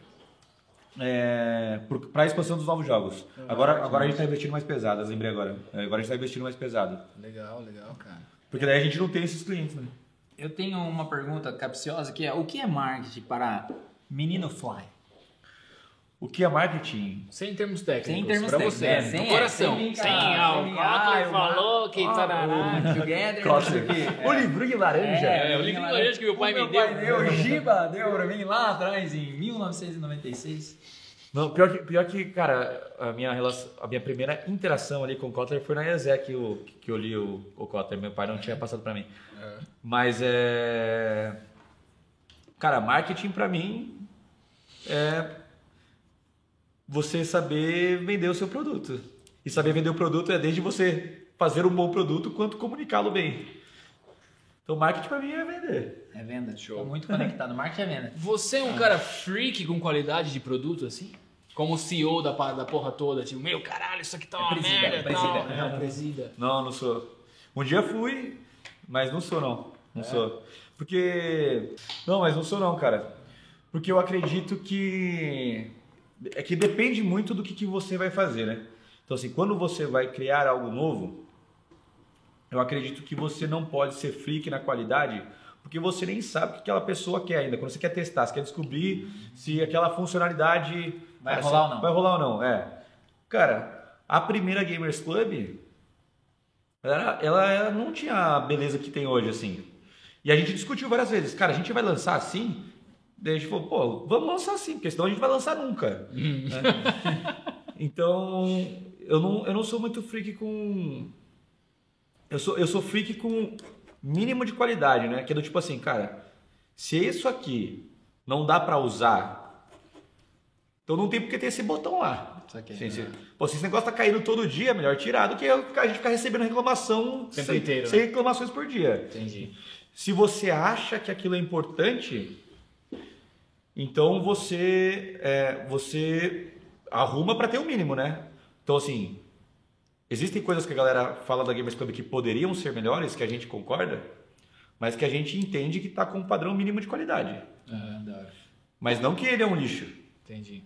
é, para a expansão dos novos jogos. agora, agora a gente está investindo mais pesado, lembrei agora. É, agora a gente está investindo mais pesado. Legal, legal, cara. Porque daí a gente não tem esses clientes, né? Eu tenho uma pergunta capciosa que é: o que é marketing para menino fly? O que é marketing? Sem termos técnicos. Sem termos técnicos. Você, é, sem, coração. Sem, sem, ah, o Kotler falou que tarará. Together. O livrinho laranja. É, o livrinho laranja que meu pai me deu. O Giba deu pra mim lá atrás, em 1996. Não, pior que, pior que cara, a minha, relação, a minha primeira interação ali com o Kotler foi na ESEC que eu, que eu li o, o Kotler. Meu pai não tinha passado para mim. É. Mas é. Cara, marketing para mim é você saber vender o seu produto. E saber vender o produto é desde você fazer um bom produto quanto comunicá-lo bem. Então, marketing para mim é vender. É venda. Show. Tô muito conectado. marketing é venda. Você é um cara freak com qualidade de produto assim? Como CEO da, da porra toda, tipo, meu caralho, isso aqui tá é uma presida, merda. É presida. Tal. É, presida. Não, não sou. Um dia fui, mas não sou não. Não é. sou. Porque. Não, mas não sou não, cara. Porque eu acredito que. É que depende muito do que, que você vai fazer, né? Então, assim, quando você vai criar algo novo, eu acredito que você não pode ser freak na qualidade porque você nem sabe o que aquela pessoa quer ainda. Quando você quer testar, você quer descobrir se aquela funcionalidade Vai cara, rolar ou não. Vai rolar ou não, é. Cara, a primeira Gamers Club, ela, ela, ela não tinha a beleza que tem hoje, assim. E a gente discutiu várias vezes, cara, a gente vai lançar assim? Daí a gente falou, pô, vamos lançar assim, porque senão a gente vai lançar nunca. né? Então, eu não, eu não sou muito freak com. Eu sou, eu sou freak com mínimo de qualidade, né? Que é do tipo assim, cara, se isso aqui não dá pra usar, então não tem porque ter esse botão lá. Saquei. Sim, sim. Pô, se esse negócio tá caindo todo dia, melhor tirar do que a gente ficar recebendo reclamação tempo sem, inteiro, sem né? reclamações por dia. Entendi. Se você acha que aquilo é importante, então você é, você arruma para ter o mínimo, né? Então assim, existem coisas que a galera fala da Gamers Club que poderiam ser melhores, que a gente concorda, mas que a gente entende que tá com um padrão mínimo de qualidade. Aham, da hora. Mas não que ele é um lixo. Entendi.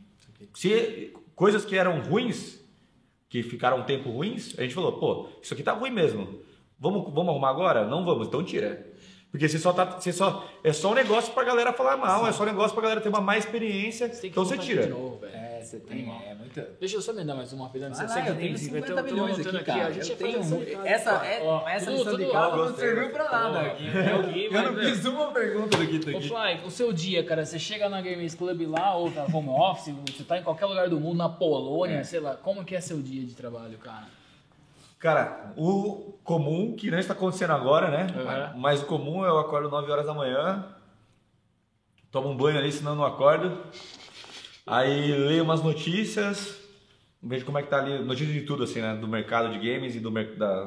Se coisas que eram ruins, que ficaram um tempo ruins, a gente falou, pô, isso aqui tá ruim mesmo. Vamos, vamos arrumar agora? Não vamos, então tira. Porque você só tá, você só é só um negócio pra galera falar mal, é só um negócio pra galera ter uma má experiência. Então você tira. De novo, velho. É, você tem. É muito. Deixa eu só me dar mais uma rapidão. Você que eu tenho tem 50 eu tô milhões anotando aqui, cara. A gente Eu tenho de casa, essa, é- Ó, essa tudo- lição de tudo- casa ó, não gostei, serviu pra nada Ó, aqui. é aqui, Eu não velho, fiz uma pergunta do que tá Ô aqui. Fly, o seu dia, cara, você chega na Games Club lá, ou tá home office, você tá em qualquer lugar do mundo, na Polônia, sei lá, como que é seu dia de trabalho, cara? Cara, o comum, que não está acontecendo agora, né? Uhum. Mas o comum é eu acordo 9 horas da manhã, tomo um banho ali, senão eu não acordo. Aí leio umas notícias, vejo como é que tá ali, notícias de tudo, assim, né? Do mercado de games e do, da,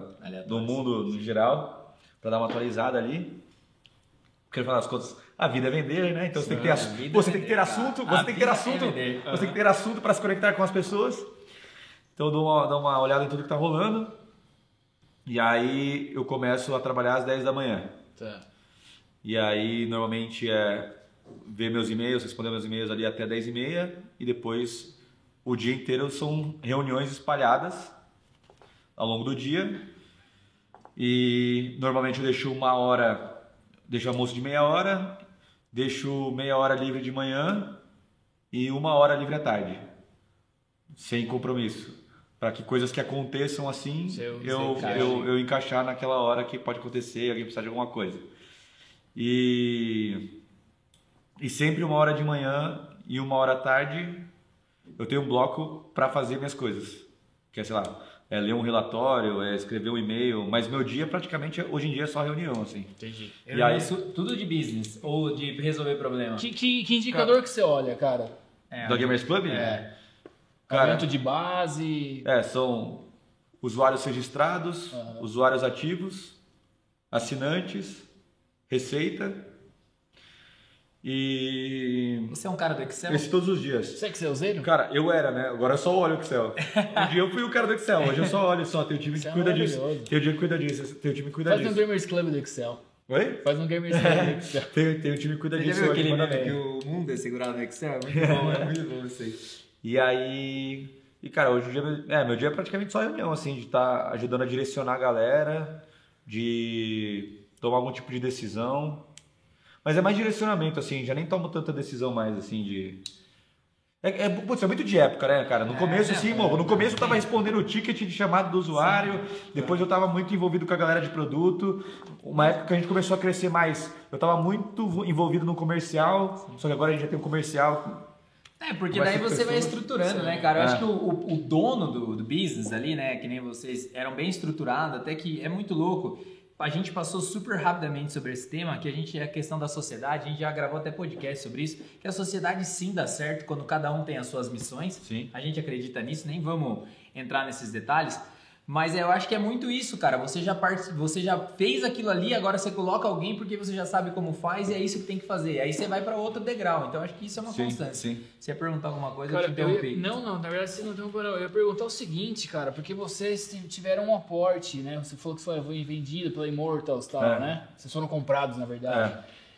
do mundo no geral, pra dar uma atualizada ali. Porque no final das contas, a vida é vender, né? Então você tem que ter, você tem que ter assunto, você tem que ter assunto, você tem que ter assunto para se conectar com as pessoas. Então eu dou uma, dou uma olhada em tudo que tá rolando. E aí eu começo a trabalhar às 10 da manhã. Tá. E aí normalmente é ver meus e-mails, responder meus e-mails ali até 10 e meia e depois o dia inteiro são reuniões espalhadas ao longo do dia. E normalmente eu deixo uma hora, deixo almoço de meia hora, deixo meia hora livre de manhã e uma hora livre à tarde, sem compromisso. Para que coisas que aconteçam assim, Seu- eu, eu, eu encaixar naquela hora que pode acontecer, alguém precisar de alguma coisa. E, e sempre uma hora de manhã e uma hora à tarde eu tenho um bloco para fazer minhas coisas. Que é, sei lá, é ler um relatório, é escrever um e-mail, mas meu dia praticamente hoje em dia é só reunião, assim. Entendi. Eu E aí- lanço tudo de business ou de resolver problema. Que, que, que indicador que você olha, cara? É, Da Gamers Club? É. Cara, Aumento de base. é, são usuários registrados, Aham. usuários ativos, assinantes, receita e Você é um cara do Excel? esse todos os dias. Você é Excelzeiro? Cara, eu era, né? Agora eu só olho o Excel. Um dia eu fui o cara do Excel, hoje eu só olho só. Tem o time que é cuida disso. Tem o time que cuida disso. Tem o time que cuida Faz um disso. Gamers Club do Excel. Oi? Faz um Gamers Club do Excel. Tem, tem o time que cuida Você já disso. viu aquele meme que o mundo é segurado no Excel? É muito bom, é muito bom isso aí. E aí. E cara, hoje o dia. É, meu dia é praticamente só reunião, assim, de estar ajudando a direcionar a galera, de tomar algum tipo de decisão. Mas é mais direcionamento, assim, já nem tomo tanta decisão mais, assim, de. É, é, putz, é muito de época, né, cara? No É, começo, assim, é, mano, no começo eu tava sim. respondendo o ticket de chamada do usuário, depois eu tava muito envolvido com a galera de produto. Uma época que a gente começou a crescer mais, eu tava muito envolvido no comercial, só que agora a gente já tem um comercial. É, porque daí você vai estruturando, né, cara? Eu É. acho que o, o, o dono do, do business ali, né, que nem vocês, eram bem estruturados, até que é muito louco. A gente passou super rapidamente sobre esse tema, que a gente é a questão da sociedade, a gente já gravou até podcast sobre isso, que a sociedade sim dá certo quando cada um tem as suas missões. Sim. A gente acredita nisso, nem vamos entrar nesses detalhes. Mas eu acho que é muito isso, cara. Você já, part... você já fez aquilo ali, agora você coloca alguém porque você já sabe como faz e é isso que tem que fazer. Aí você vai para outro degrau. Então eu acho que isso é uma constância. sim. Você ia perguntar alguma coisa, Cara, eu te eu interrompi. ia, não, não, na verdade você não interrompeu, não. Eu ia perguntar o seguinte, cara, porque vocês tiveram um aporte, né? Você falou que foi vendido pela Immortals e tal, É. né? Vocês foram comprados, na verdade.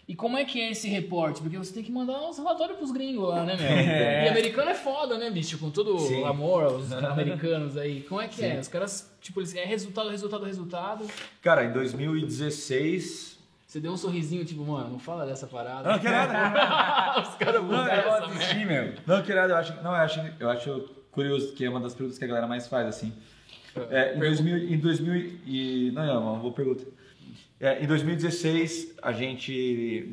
E como é que é esse reporte? Porque você tem que mandar uns relatórios pros gringos lá, né, meu? E americano é foda, né, bicho? Com todo Sim. o amor aos americanos aí. Como é que é? Os caras, tipo, eles é resultado, resultado, resultado. Cara, em 2016. Você deu um sorrisinho, tipo, mano, não fala dessa parada. Não, que nada. Os caras vão Não, essa merda. meu. Não, que nada, eu acho, não, eu acho, eu acho curioso que é uma das perguntas que a galera mais faz, assim. É, em, 2000, em 2000 e... Não, não, uma boa pergunta. É, em 2016, a gente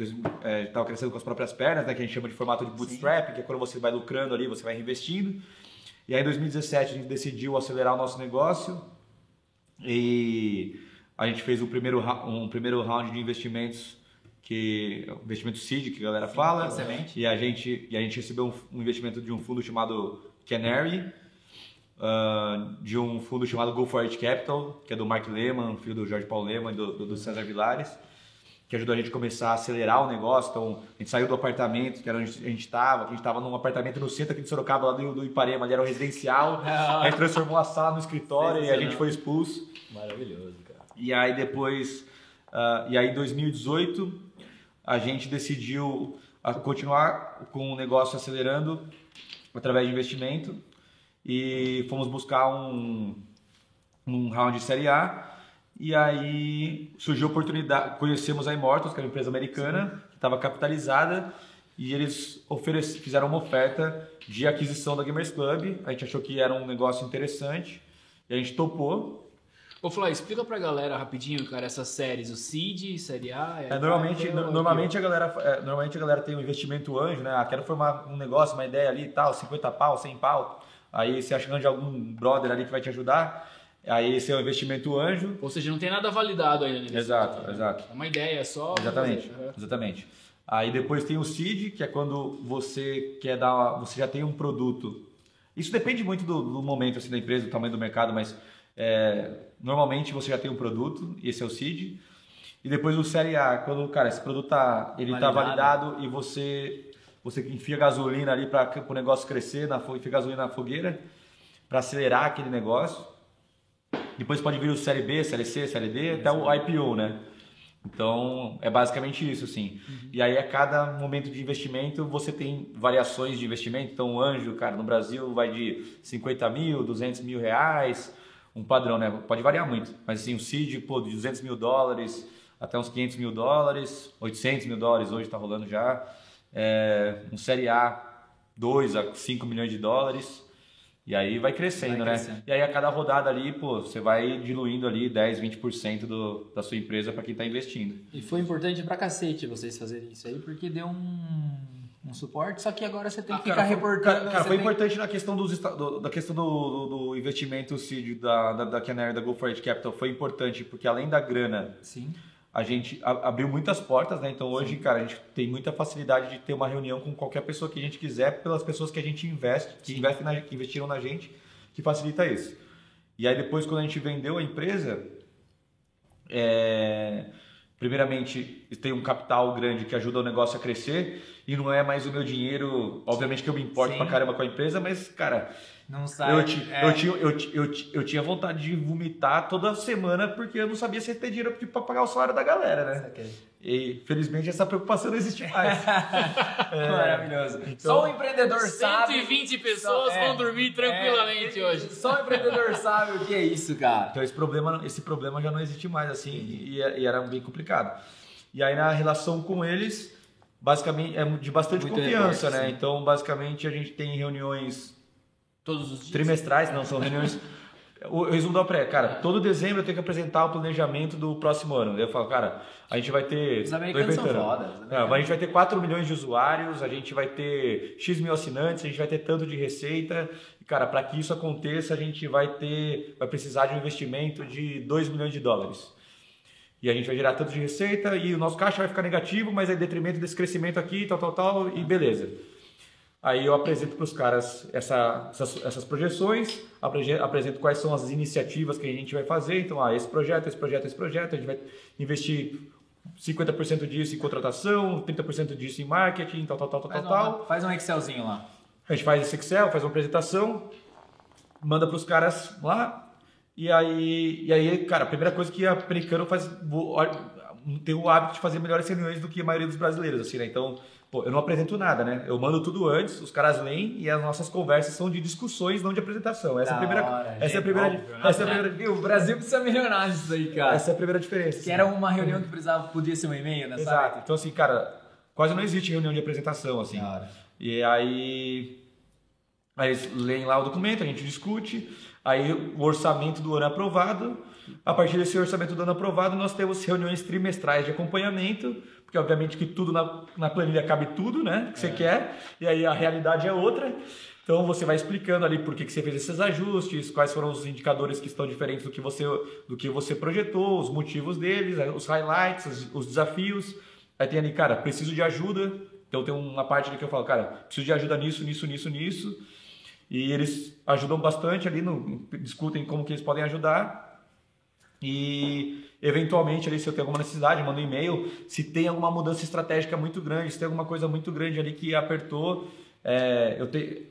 estava crescendo com as próprias pernas, né, que a gente chama de formato de bootstrap, que é quando você vai lucrando ali, você vai reinvestindo. E aí, em 2017, a gente decidiu acelerar o nosso negócio e a gente fez um primeiro, um primeiro round de investimentos, que investimento seed, que a galera fala. semente. E a gente, e a gente recebeu um, um investimento de um fundo chamado Canary, ah, de um fundo chamado Go For It Capital, que é do Mark Lehman, filho do Jorge Paulo Lehman e do, do, do César Vilares, que ajudou a gente a começar a acelerar o negócio. Então, a gente saiu do apartamento, que era onde a gente estava, a gente estava num apartamento no centro aqui de Sorocaba, lá do, do Iparema, ali era o residencial. a gente transformou a sala no escritório e a gente foi expulso. Maravilhoso, cara. E aí depois, ah, e aí em 2018, a gente decidiu ah, continuar com o negócio acelerando através de investimento e fomos buscar um, um round de Série A. E aí surgiu a oportunidade, conhecemos a Immortals, que era uma empresa americana, que estava capitalizada, e eles fizeram uma oferta de aquisição da Gamers Club. A gente achou que era um negócio interessante, e a gente topou. Ô, Flávio, explica pra galera rapidinho, cara, essas séries, o Seed, Série A... É, normalmente, no- normalmente, a galera, é, normalmente a galera tem um investimento anjo, né? Ah, quero formar um negócio, uma ideia ali e tal, 50 pau, 100 pau. Aí você acha de algum brother ali que vai te ajudar. Aí esse é o investimento anjo. Ou seja, não tem nada validado ainda. Né, Exato, exato. É uma ideia só. Exatamente, Uhum. exatamente. Aí depois tem o seed, que é quando você quer dar, você já tem um produto. Isso depende muito do, do momento assim da empresa, do tamanho do mercado, mas é, normalmente você já tem um produto, e esse é o seed. E depois o série A, quando cara esse produto tá, ele tá Validado. validado e você você enfia gasolina ali para o negócio crescer, na, enfia gasolina na fogueira para acelerar aquele negócio. Depois pode vir o série B, série C, série D, até o IPO, né? Então, é basicamente isso, assim. E aí, a cada momento de investimento, você tem variações de investimento. Então, o anjo, cara, no Brasil vai de 50 mil, 200 mil reais, um padrão, né? Pode variar muito. Mas, assim, o seed, pô, de 200 mil dólares até uns 500 mil dólares, 800 mil dólares hoje está rolando já. É, um série A, 2 a 5 milhões de dólares. E aí vai crescendo, Vai né? crescendo. E aí a cada rodada ali, pô, você vai diluindo ali 10, 20% do, da sua empresa para quem está investindo. E foi importante pra cacete vocês fazerem isso aí, porque deu um, um suporte, só que agora você tem que ficar Cara, foi- reportando. Cara, cara, você foi tem- importante na questão dos, do- da questão do, do, do investimento seed da, da, da Canary, da Go For Capital, foi importante porque além da grana, Sim. A gente abriu muitas portas, né? Então hoje, cara, a gente tem muita facilidade de ter uma reunião com qualquer pessoa que a gente quiser, pelas pessoas que a gente investe, que, investem na- que investiram na gente, que facilita isso. E aí depois, quando a gente vendeu a empresa, é, primeiramente tem um capital grande que ajuda o negócio a crescer e não é mais o meu dinheiro, obviamente que eu me importo Sim. pra caramba com a empresa, mas cara, Não sai. eu, ti- é, eu, tinha, eu, eu, eu tinha vontade de vomitar toda semana porque eu não sabia se ia ter dinheiro pra pagar o salário da galera, né? E felizmente essa preocupação não existe mais. Maravilhoso. então- Só o empreendedor sabe. 120 pessoas Só- é, vão dormir tranquilamente é, hoje. Só o empreendedor sabe o que é isso, cara. Então esse problema, esse problema já não existe mais assim e, e era bem complicado. E aí na relação com eles, basicamente é de bastante Muito confiança, né? sim. Então basicamente a gente tem reuniões Todos os dias. trimestrais, não são reuniões. O resumo da pré, cara, todo dezembro eu tenho que apresentar o planejamento do próximo ano. Eu falo, cara, a gente vai ter. Os americanos são inventando. foda, os É, americanos- a gente vai ter 4 milhões de usuários, a gente vai ter X mil assinantes, a gente vai ter tanto de receita. E, cara, para que isso aconteça, a gente vai ter. Vai precisar de um investimento de 2 milhões de dólares. E a gente vai gerar tanto de receita e o nosso caixa vai ficar negativo, mas é em detrimento desse crescimento aqui, tal, tal, tal, e beleza. Aí eu apresento para os caras essa- essas, essas projeções, apresento quais são as iniciativas que a gente vai fazer. Então, ah, esse projeto, esse projeto, esse projeto, a gente vai investir 50% disso em contratação, 30% disso em marketing, tal, tal, tal, tal, Faz, tal, tal. uma- faz um Excelzinho lá. A gente faz esse Excel, faz uma apresentação, manda para os caras lá. E aí, e aí, cara, a primeira coisa que a americano faz, tenho o hábito de fazer melhores reuniões do que a maioria dos brasileiros, assim, né? Então, pô, eu não apresento nada, né? Eu mando tudo antes, os caras leem e as nossas conversas são de discussões, não de apresentação. Essa é a Da primeira, hora, essa é a primeira, óbvio, né? essa é a primeira, o Brasil precisa melhorar isso aí, cara. essa é a primeira diferença. Que era uma reunião que precisava, podia ser um e-mail, né? Exato. Sabe? Então, assim, cara, quase não existe reunião de apresentação, assim. Da hora. E aí, aí eles leem lá o documento, a gente discute, aí o orçamento do ano é aprovado. A partir desse orçamento do ano aprovado, nós temos reuniões trimestrais de acompanhamento, porque obviamente que tudo na, na planilha cabe tudo, né? Que você quer, e aí a realidade é outra. Então você vai explicando ali por que, que você fez esses ajustes, quais foram os indicadores que estão diferentes do que você, do que você projetou, os motivos deles, os highlights, os, os desafios. Aí tem ali, cara, preciso de ajuda. Então tem uma parte ali que eu falo, cara, preciso de ajuda nisso, nisso, nisso, nisso. E eles ajudam bastante ali, no, discutem como que eles podem ajudar. E eventualmente ali se eu tenho alguma necessidade, mando um e-mail. Se tem alguma mudança estratégica muito grande, se tem alguma coisa muito grande ali que apertou, é, eu tenho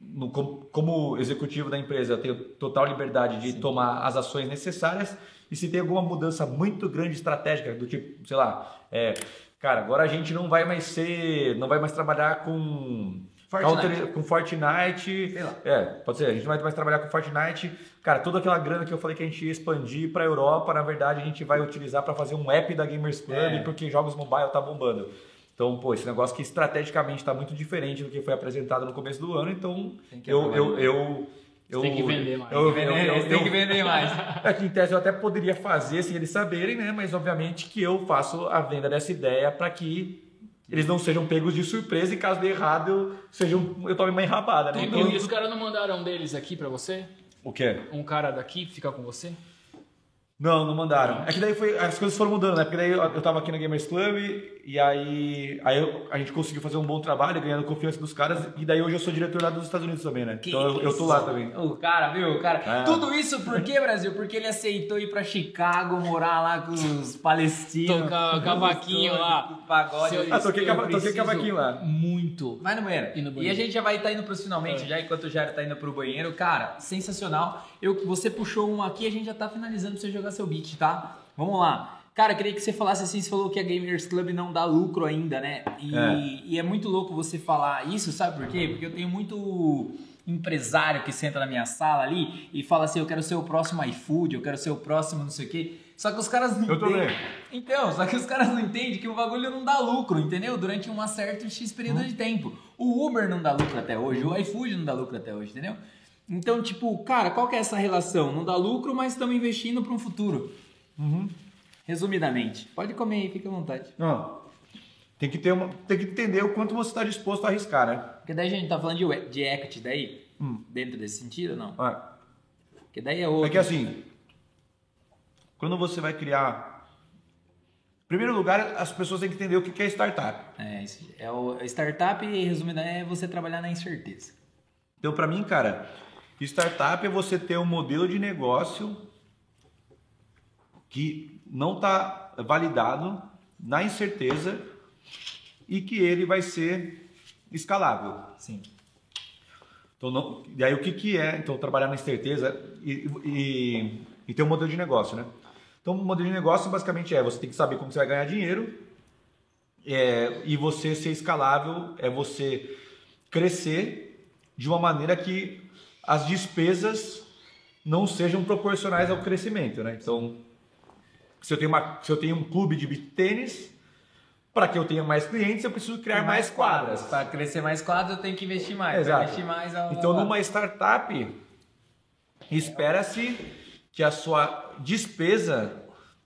no- como, executivo da empresa, eu tenho total liberdade de tomar as ações necessárias. E se tem alguma mudança muito grande estratégica, do tipo, sei lá, é, cara, agora a gente não vai mais ser, não vai mais trabalhar com Fortnite. Counter- com Fortnite, Sei lá. é, pode ser, a gente não vai mais trabalhar com Fortnite. Cara, toda aquela grana que eu falei que a gente ia expandir para Europa, na verdade a gente vai utilizar para fazer um app da Gamers Club, É. porque jogos mobile tá bombando. Então, pô, esse negócio que estrategicamente está muito diferente do que foi apresentado no começo do ano, então Tem que eu, eu, eu, eu, tem que vender mais. Eu, Tem que vender, eu- eu- que vender mais. é que em tese eu até poderia fazer sem eles saberem, né? Mas obviamente que eu faço a venda dessa ideia para que eles não sejam pegos de surpresa e caso dê errado eu, seja um, eu tome uma enrabada, né? E, Então, e os caras não mandaram um deles aqui pra você? o quê? Um cara daqui ficar com você? Não, não mandaram. É que daí foi, as coisas foram mudando, né? Porque daí eu, eu tava aqui na Gamers Club e aí, aí eu- a gente conseguiu fazer um bom trabalho, ganhando confiança dos caras. E daí hoje eu sou diretor lá dos Estados Unidos também, né? então eu, eu tô lá também. O cara, viu? O cara. É. Tudo isso por quê, Brasil? Porque ele aceitou ir pra Chicago, morar lá com os palestinos. Tocar cavaquinho lá. Pagode. Ah, toquei, cava, toquei cavaquinho lá. Muito. Vai no banheiro. E no E banheiro. a gente já vai estar indo pros finalmente, É. já enquanto o Jairo tá indo pro banheiro. Cara, sensacional. Eu, você puxou um aqui, a gente já tá finalizando pra você jogar seu beat, tá? Vamos lá. Cara, queria que você falasse assim, você falou que a Gamers Club não dá lucro ainda, né? E É. e é muito louco você falar isso, sabe por quê? Porque eu tenho muito empresário que senta na minha sala ali e fala assim, eu quero ser o próximo iFood, eu quero ser o próximo não sei o quê. Só que os caras não Eu. Então, só que os caras não entendem que o bagulho não dá lucro, entendeu? Durante um certo X período de tempo. O Uber não dá lucro até hoje, o iFood não dá lucro até hoje, entendeu? Então, tipo, cara, qual que é essa relação? Não dá lucro, mas estamos investindo para um futuro. Resumidamente. Pode comer aí, fica à vontade. Não. Tem que, ter uma, tem que entender o quanto você está disposto a arriscar, né? Porque daí a gente tá falando de, de equity daí, Hum. dentro desse sentido ou não? Ah, Porque daí é outro. É que assim, quando você vai criar. Em primeiro lugar, as pessoas têm que entender o que é startup. É. É o startup, resumidamente, é você trabalhar na incerteza. Então, para mim, cara, startup é você ter um modelo de negócio que não está validado na incerteza e que ele vai ser escalável. Sim. Então, não, e aí o que, que é, então, trabalhar na incerteza e, e, e ter um modelo de negócio, né? Então, o modelo de negócio basicamente é, você tem que saber como você vai ganhar dinheiro é, e você ser escalável é você crescer de uma maneira que as despesas não sejam proporcionais ao crescimento, né? Então, se eu tenho, uma, se eu tenho um clube de tênis, para que eu tenha mais clientes, eu preciso criar mais quadras. Para crescer mais quadras, eu tenho que investir mais. Exato. investir mais, ó, Então, ó, numa startup, espera-se que a sua despesa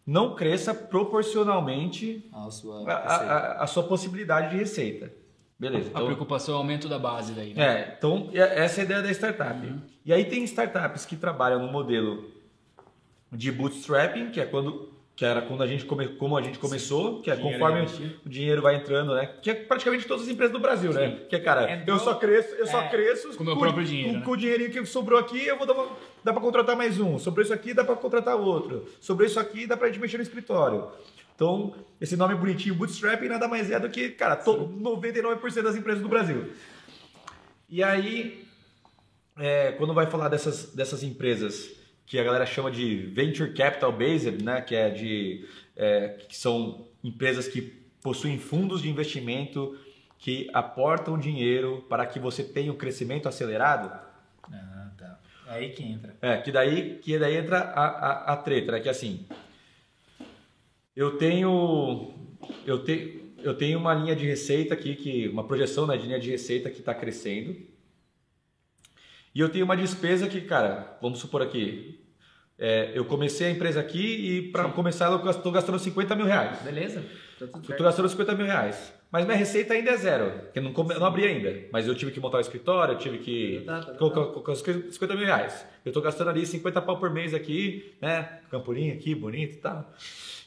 não cresça proporcionalmente a sua à à- à sua possibilidade de receita. Beleza. A Então, preocupação é o aumento da base daí, né? é, então essa é a ideia da startup. E aí tem startups que trabalham no modelo de bootstrapping, que é quando que era quando a gente come, como a gente começou, que é Dinheiro conforme investido. o dinheiro vai entrando, né? Que é praticamente todas as empresas do Brasil, né? Que é, cara, É eu só cresço, eu só é, cresço com o meu próprio dinheiro, Com, né? com o dinheirinho que sobrou aqui, eu vou dar, dá para contratar mais um. Sobre isso aqui dá para contratar outro. Sobre isso aqui dá para gente mexer no escritório. Então, esse nome bonitinho, bootstrapping, nada mais é do que, cara, to, 99% das empresas do Brasil. E aí, é, quando vai falar dessas, dessas empresas que a galera chama de venture capital based, né, que é de é, que são empresas que possuem fundos de investimento que aportam dinheiro para que você tenha um crescimento acelerado. Ah, tá. É aí que entra. É, que daí, que daí entra a, a, a treta, né? Que assim, eu tenho, eu tenho, eu tenho uma linha de receita aqui, que uma projeção né, de linha de receita que está crescendo. E eu tenho uma despesa que, cara, vamos supor aqui, é, eu comecei a empresa aqui e para começar eu estou gastando 50 mil reais. Beleza? Tá estou gastando 50 mil reais. Mas minha receita ainda é zero, porque não, não abri ainda. Mas eu tive que montar o escritório, eu tive que Tá, tá, tá. colocar os 50 mil reais. Eu estou gastando ali 50 pau por mês aqui, né? Campurinho aqui, bonito e tal.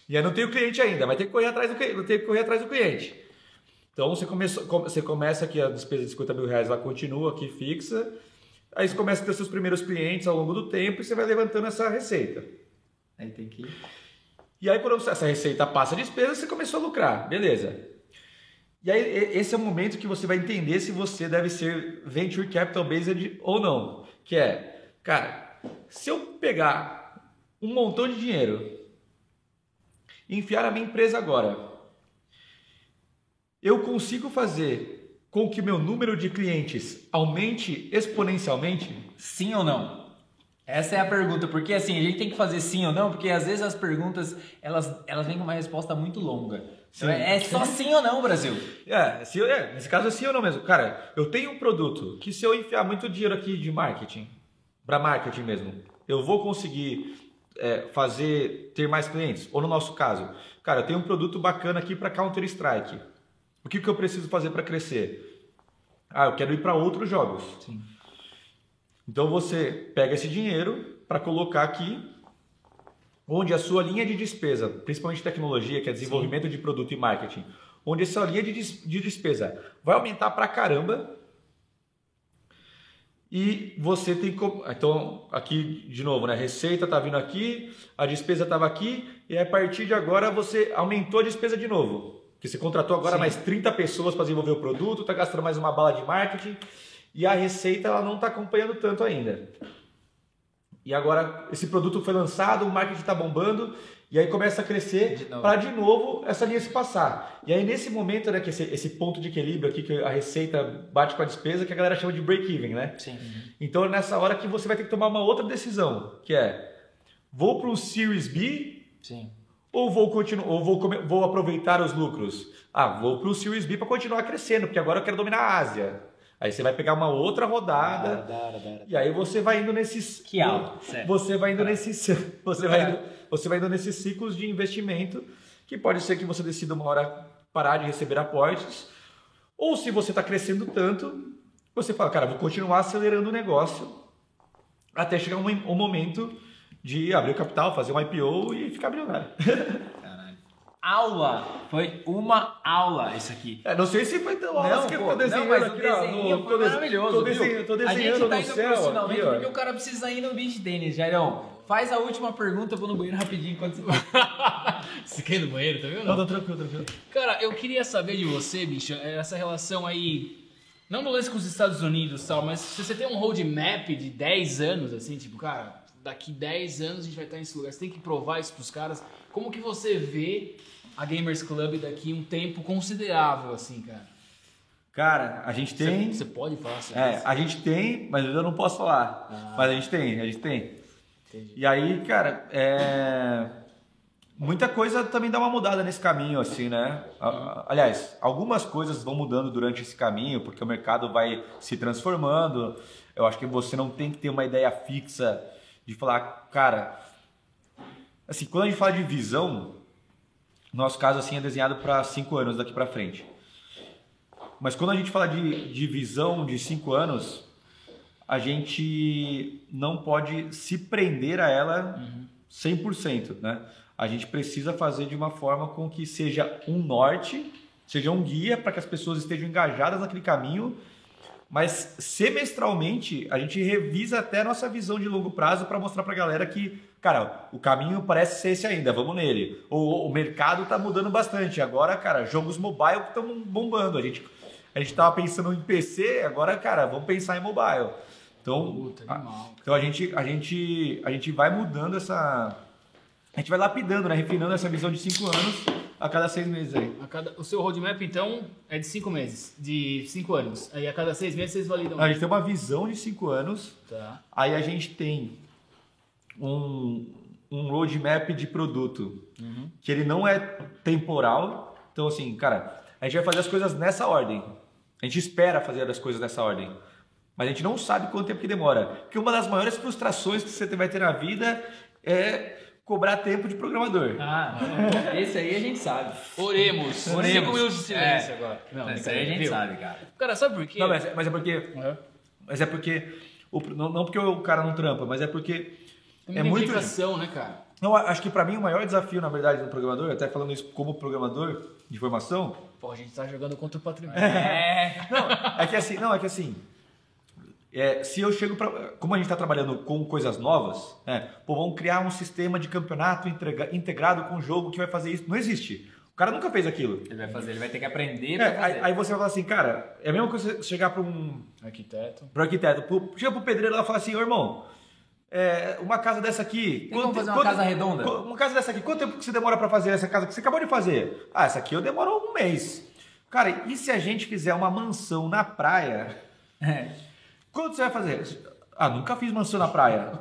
E aí não tenho cliente ainda, mas tem que correr atrás do, tem que correr atrás do cliente. Então você, começou, come- você começa aqui, a despesa de 50 mil reais ela continua aqui fixa. Aí você começa a ter seus primeiros clientes ao longo do tempo e você vai levantando essa receita. Aí tem que. E aí, quando essa receita passa a despesa, você começou a lucrar. Beleza. E aí, esse é o momento que você vai entender se você deve ser venture capital based ou não. Que é, cara, se eu pegar um montão de dinheiro enfiar na minha empresa agora, eu consigo fazer com que meu número de clientes aumente exponencialmente? Sim ou não? Essa é a pergunta, porque assim, a gente tem que fazer sim ou não, porque às vezes as perguntas, elas, elas vêm com uma resposta muito longa. Então, é é só sim ou não, Brasil. É, se é, nesse caso é sim ou não mesmo. Cara, eu tenho um produto que se eu enfiar muito dinheiro aqui de marketing, para marketing mesmo, eu vou conseguir é, fazer, ter mais clientes. Ou no nosso caso, cara, eu tenho um produto bacana aqui para Counter-Strike. O que, que eu preciso fazer para crescer? Ah, eu quero ir para outros jogos. Sim. Então você pega esse dinheiro para colocar aqui, onde a sua linha de despesa, principalmente tecnologia, que é desenvolvimento de produto e marketing, onde essa linha de, des- de despesa vai aumentar pra caramba. E você tem como. Então, aqui de novo, né? Receita tá vindo aqui, a despesa estava aqui, e a partir de agora você aumentou a despesa de novo. Porque você contratou agora Sim. mais 30 pessoas para desenvolver o produto, tá gastando mais uma bala de marketing, e a receita ela não está acompanhando tanto ainda. E agora esse produto foi lançado, o marketing está bombando, e aí começa a crescer para de novo essa linha se passar. E aí nesse momento, né, que esse, esse ponto de equilíbrio aqui, que a receita bate com a despesa, que a galera chama de break-even, né? Sim. Então é nessa hora que você vai ter que tomar uma outra decisão, que é vou para o Series B Sim. ou vou continuar ou vou, vou aproveitar os lucros? Ah, vou para o Series B para continuar crescendo, porque agora eu quero dominar a Ásia. Aí você vai pegar uma outra rodada e aí você vai indo nesses Que aula, sério. Você vai indo nesses você vai indo, você vai indo nesses ciclos de investimento que pode ser que você decida uma hora parar de receber aportes ou se você está crescendo tanto, você fala, cara, vou continuar acelerando o negócio até chegar um, um momento de abrir o capital, fazer um IPO e ficar milionário. Aula! Foi uma aula isso aqui. É, não sei se foi tão Não, aula que eu tô desenhando não, mas o aqui, ó, desenho no- foi tô des- maravilhoso. Tô desenhando, tô a gente desenhando tá no indo céu pro finalmente aqui, ó. porque o cara precisa ir no beach tênis, Jairão. Faz a última pergunta, eu vou no banheiro rapidinho enquanto você. Você quer ir no banheiro, tá vendo? Não, não, tranquilo, tranquilo. Cara, eu queria saber de você, bicho, essa relação aí. Não no lance com os Estados Unidos e tal, mas se você tem um roadmap de 10 anos, assim, tipo, cara, daqui 10 anos a gente vai estar nesse lugar, você tem que provar isso pros caras. Como que você vê a Gamers Club daqui um tempo considerável, assim, cara? Cara, a gente tem. Você, você pode falar sobre É, isso? a gente tem, mas eu não posso falar. Ah. Mas a gente tem, a gente tem. Entendi. E aí, cara, é... muita coisa também dá uma mudada nesse caminho, assim, né? Aliás, algumas coisas vão mudando durante esse caminho, porque o mercado vai se transformando. Eu acho que você não tem que ter uma ideia fixa de falar, cara. Assim, quando a gente fala de visão, nosso caso assim é desenhado para cinco anos daqui para frente. Mas quando a gente fala de, de visão de cinco anos, a gente não pode se prender a ela 100%, né? A gente precisa fazer de uma forma com que seja um norte, seja um guia para que as pessoas estejam engajadas naquele caminho, mas semestralmente a gente revisa até a nossa visão de longo prazo para mostrar para a galera que, cara, o caminho parece ser esse ainda, vamos nele. O, o mercado está mudando bastante. Agora, cara, jogos mobile estão bombando. A gente a gente tava pensando em PC, agora, cara, vamos pensar em mobile. Então, Puta, animal. então a gente, a gente, a gente vai mudando essa, a gente vai lapidando, né? Refinando essa visão de cinco anos a cada seis meses aí. A cada, o seu roadmap, então, é de cinco meses, de cinco anos. Aí a cada seis meses vocês validam. A gente tem uma visão de cinco anos, Tá. aí a gente tem um, um roadmap de produto que ele não é temporal. Então, assim, cara, a gente vai fazer as coisas nessa ordem. A gente espera fazer as coisas nessa ordem. Mas a gente não sabe quanto tempo que demora. Porque uma das maiores frustrações que você vai ter na vida é cobrar tempo de programador. Ah, esse aí a gente sabe. Oremos. Oremos. Cinco minutos de silêncio É. agora. Não, Esse aí a gente viu? sabe, cara. Cara, sabe por quê? Não, mas, mas é porque. Uhum. Mas é porque. o- não, não porque o cara não trampa, mas é porque. Tem É muito. dedicação, né, cara? Não, acho que pra mim o maior desafio, na verdade, do programador, até falando isso como programador de formação, Pô, a gente tá jogando contra o patrimônio. É. Não, é que assim, não, é que assim. É, se eu chego para. Como a gente está trabalhando com coisas novas, né? Pô, vamos criar um sistema de campeonato entrega- integrado com o jogo que vai fazer isso. Não existe. O cara nunca fez aquilo. Ele vai fazer, ele vai ter que aprender É, pra aí, fazer. aí você vai falar assim, cara, é a mesma coisa você chegar para um Arquiteto. pro arquiteto, pro, chega pro pedreiro lá e fala assim, ô irmão, é, uma casa dessa aqui. Tem como fazer uma casa redonda? Uma casa dessa aqui, quanto tempo que você demora para fazer essa casa que você acabou de fazer? Ah, essa aqui eu demoro um mês. Cara, e se a gente fizer uma mansão na praia? É. Quanto você vai fazer? Ah, nunca fiz mansão na praia.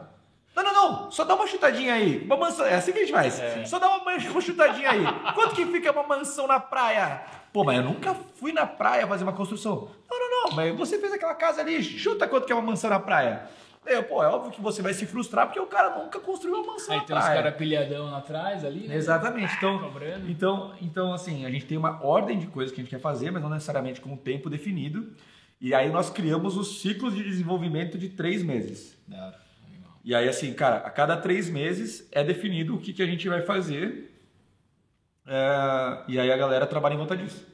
Não, não, não. Só dá uma chutadinha aí. Uma mansão. É assim que a gente faz. Só dá uma, uma chutadinha aí. Quanto que fica uma mansão na praia? Pô, mas eu nunca fui na praia fazer uma construção. Não, não, não. Mas você fez aquela casa ali. Chuta quanto que é uma mansão na praia. Eu, pô, é óbvio que você vai se frustrar porque o cara nunca construiu uma mansão Aí tem uns praia. caras pilhadão lá atrás ali, né? Exatamente. Então, então, então, assim, a gente tem uma ordem de coisas que a gente quer fazer, mas não necessariamente com um tempo definido. E aí nós criamos os ciclos de desenvolvimento de três meses. E aí, assim, cara, a cada três meses é definido o que, que a gente vai fazer. É, e aí a galera trabalha em volta disso.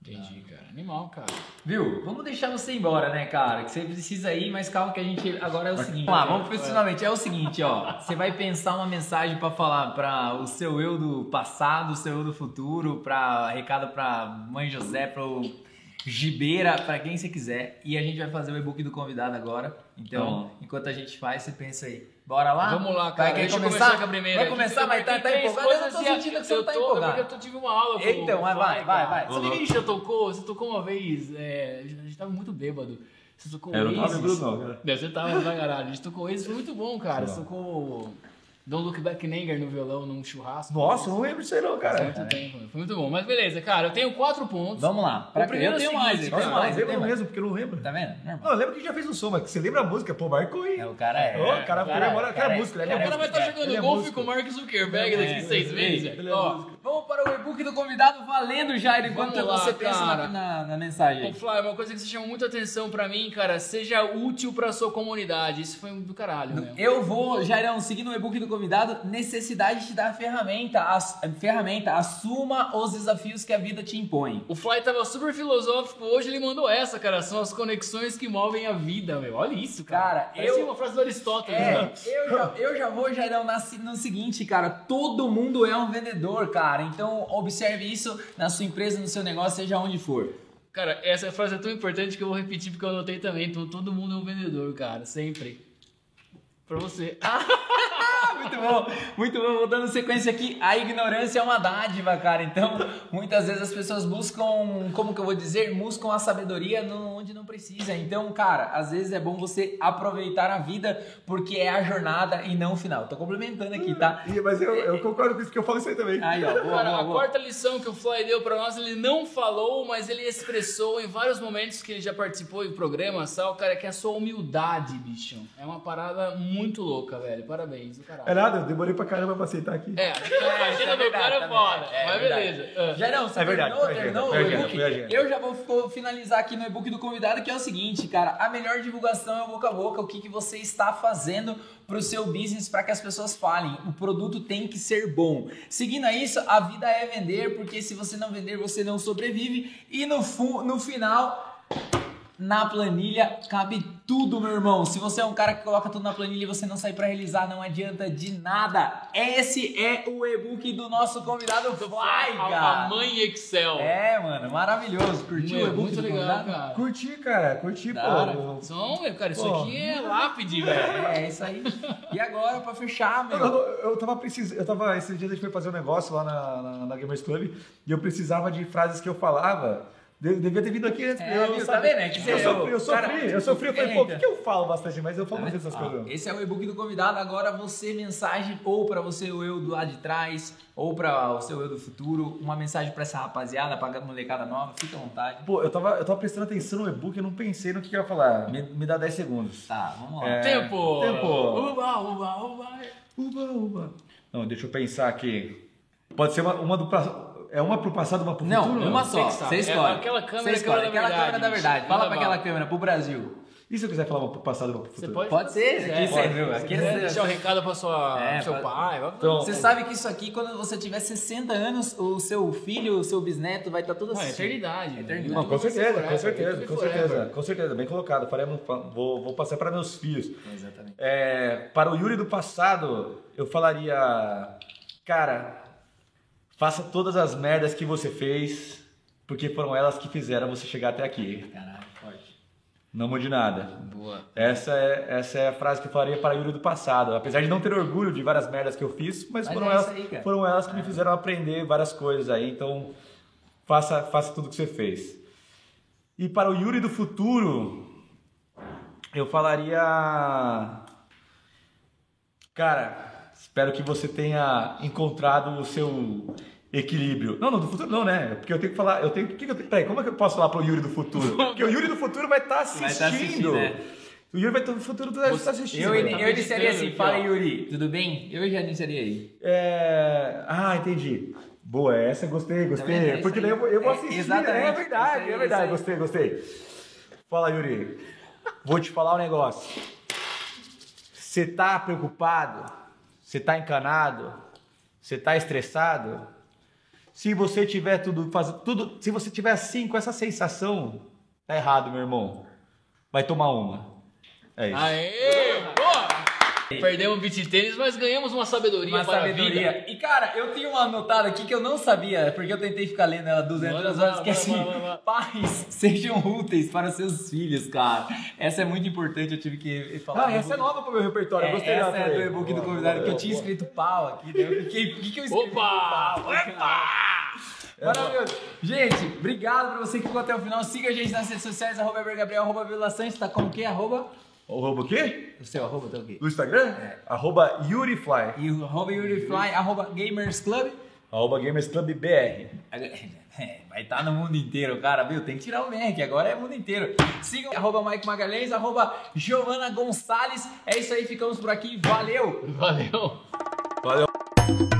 Entendi, cara. Animal, cara. Viu? Vamos deixar você embora, né, cara? Que você precisa ir, mas calma que a gente agora é o seguinte. Vamos lá, vamos profissionalmente. É o seguinte, ó. Você vai pensar uma mensagem pra falar pra o seu eu do passado, o seu eu do futuro, para recado pra mãe José, pro Gibeira, pra quem você quiser. E a gente vai fazer o e-book do convidado agora. Então, enquanto a gente faz, você pensa aí. Bora lá? Vamos lá, Vai, cara. quer Deixa eu começar? começar com a primeira. Vai começar, mas tá, tá Três empolgado? Eu coisas tô sentindo que você eu não tá tô- empolgado. É porque eu tive uma aula com Então, o vai, vai, vai, vai. Você gente já tocou? Você tocou uma vez, é, a gente tava muito bêbado. Você tocou Eu não tava Oasis. lembrando, não, cara. Você tava pra caralho. A gente tocou Oasis, foi muito bom, cara. Você tocou Don't Look Back in Anger no violão, num churrasco. Nossa, eu não lembro disso aí não, Faz cara. muito tempo. Foi muito bom. Mas beleza, cara, eu tenho quatro pontos. Vamos lá. Pra O primeiro eu é tenho mais, eu tenho cara. mais, eu lembro mais. mesmo, porque eu não lembro. Tá vendo? Normal. Não, eu lembro que já fez um som, mas você lembra a música? Pô, marcou aí. É, o cara é. Ô, o cara foi memória, cara, é música, é O cara vai estar É, jogando é golfe com o Mark Zuckerberg daqui seis meses, velho. É. Vamos para o e-book do convidado valendo, Jair, enquanto Vamos lá, você pensa na, na, na mensagem. Ô, Fly, uma coisa que você chamou muita atenção pra mim, cara, seja útil pra sua comunidade. Isso foi do caralho, né? Eu vou, Jairão, seguindo o e-book do convidado, necessidade de dar ferramenta, ass- ferramenta, assuma os desafios que a vida te impõe. O Fly tava super filosófico, hoje ele mandou essa, cara. São as conexões que movem a vida, meu. Olha isso, cara. Cara, Parece eu- uma frase do Aristóteles, É, né? eu já, eu já vou, Jairão, na no seguinte, cara, todo mundo é um vendedor, cara, então observe isso na sua empresa, no seu negócio, seja onde for. Cara, essa frase é tão importante que eu vou repetir porque eu anotei também. Então, todo mundo é um vendedor, cara, sempre. Pra você. Muito bom, muito bom. Vou dando sequência aqui. A ignorância é uma dádiva, cara. Então, muitas vezes as pessoas buscam, como que eu vou dizer, buscam a sabedoria onde não precisa. Então, cara, às vezes é bom você aproveitar a vida porque é a jornada e não o final. Tô complementando aqui, tá? Ih, Mas eu, eu concordo com isso, que eu falo isso aí também. Aí, ó, boa, Cara, boa, a boa. quarta lição que o Fly deu pra nós, ele não falou, mas ele expressou em vários momentos que ele já participou em programas, tal, cara, que é a sua humildade, bicho. É uma parada muito louca, velho. Parabéns, do caralho. É nada, eu demorei pra caramba pra aceitar aqui. É, a agenda do cara é tá foda? É mas beleza. Ah. Jairão, você É verdade, terminou, o e-book? Eu já vou finalizar aqui no e-book do convidado, que é o seguinte, cara. A melhor divulgação é o boca a boca. O que, que você está fazendo pro seu business para que as pessoas falem. O produto tem que ser bom. Seguindo a isso, a vida é vender, porque se você não vender, você não sobrevive. E no, no final, na planilha cabe tudo, meu irmão. Se você é um cara que coloca tudo na planilha e você não sair para realizar, não adianta de nada. Esse é o e-book do nosso convidado Vai, A, cara. a mãe Excel. É, mano, maravilhoso. Curtiu o e-book muito legal, convidado? cara. Curti, cara, curti, pô. Então, meu, cara, isso Pô. aqui é lápide, velho. É, é isso aí. E agora, pra fechar, Eu, meu. eu, eu tava precisando, eu tava, esses dias a gente foi fazer um negócio lá na, na, na Gamers Club e eu precisava de frases que eu falava. De- devia ter vindo aqui antes. É, eu, viu? sabe- Tá vendo? É que você- eu sofri, eu sofri, cara, eu sofri. Eu falei, pô, o que, eita. que eu falo bastante? Mas eu falo muito essas Ah, coisas. esse é o e-book do convidado. Agora você, mensagem ou pra você, o eu do lado de trás, ou pra o seu eu do futuro. Uma mensagem pra essa rapaziada, pra molecada nova. Fica à vontade. Pô, eu tava, eu tava prestando atenção no e-book e não pensei no que, que eu ia falar. Me, me dá 10 segundos. Tá, vamos lá. É. Tempo! Tempo. Uba, uba, uba. Uba, uba. Não, deixa eu pensar aqui. Pode ser uma, uma do pra- É uma pro passado, uma pro Não, futuro? uma Você só. Você escolhe. É aquela câmera Você escolhe. é da Aquela verdade, câmera da verdade. Fala pra aquela câmera, pro Brasil. E se eu quiser falar uma pro passado, uma pro futuro? Você pode? Pode ser. quiser, Aqui você viu. Aqui você... deixar o recado pra sua, É, pro seu pode. pai. Então, Você sabe que isso aqui, quando você tiver 60 anos, o seu filho, o seu bisneto vai estar todo Não, é assistindo. eternidade. Eternidade. Não, com certeza, com certeza, com certeza, com certeza, bem colocado. Faremos, vou, vou passar para meus filhos. Exatamente. É, para o Yuri do passado, eu falaria, cara, faça todas as merdas que você fez, porque foram elas que fizeram você chegar até aqui. Caralho, forte. Não mude nada. Boa. Essa é, essa é a frase que eu falaria para o Yuri do passado. Apesar de não ter orgulho de várias merdas que eu fiz, mas, Mas foram, é elas, aí, foram elas que me fizeram aprender várias coisas aí. Então, faça, faça tudo que você fez. E para o Yuri do futuro, eu falaria. Cara, espero que você tenha encontrado o seu equilíbrio. Não, não, do futuro não, né? Porque eu tenho que falar. Eu tenho, que que eu tenho, peraí, como é que eu posso falar pro Yuri do futuro? Porque o Yuri do futuro vai estar assistindo. Vai estar assistindo, né? O Yuri vai estar no futuro vai estar assistindo. Eu, né? eu iniciaria assim, aqui, fala. Yuri, tudo bem? Eu já iniciaria aí. É... Ah, entendi. Boa, essa eu gostei? É gostei. isso Porque aí. daí eu vou, eu vou É, assistir. exatamente. É verdade, aí, é verdade. Gostei, gostei. Fala, Yuri. Vou te falar um negócio. Você tá preocupado? Você tá encanado? Você tá estressado? Se você tiver tudo, faz, tudo, se você tiver assim com essa sensação, tá errado, meu irmão. Vai tomar uma. É isso. Aê! Boa! Perdemos o beat tênis, mas ganhamos uma sabedoria Uma para a sabedoria. vida. E cara, eu tinha uma anotada aqui que eu não sabia, porque eu tentei ficar lendo ela 200 Bora, horas, que é assim, bora, bora, bora. pais sejam úteis para seus filhos, cara. Essa é muito importante, eu tive que falar. Ah, essa é nova pro meu repertório. É, eu gostei essa dela é do e-book do convidado, boa, que eu tinha boa. escrito pau aqui, né? Eu fiquei, o que, que eu escrevi? Opa! Pau, Maravilhoso. Gente, obrigado pra você que ficou até o final. Siga a gente nas redes sociais, arroba Gabriel, arroba Vila Santos, tá como que? Arroba? O roubo o quê? O seu arroba tá o quê? Do Instagram? Arroba YuriFly. E o arroba YuriFly, arroba Gamers Club. Arroba Gamers Club BR. É, Vai estar no mundo inteiro, cara, viu? Tem que tirar o Mac, agora é mundo inteiro. Sigam arroba Mike Magalhães, arroba Giovana Gonçalves. É isso aí, ficamos por aqui. Valeu! Valeu! Valeu.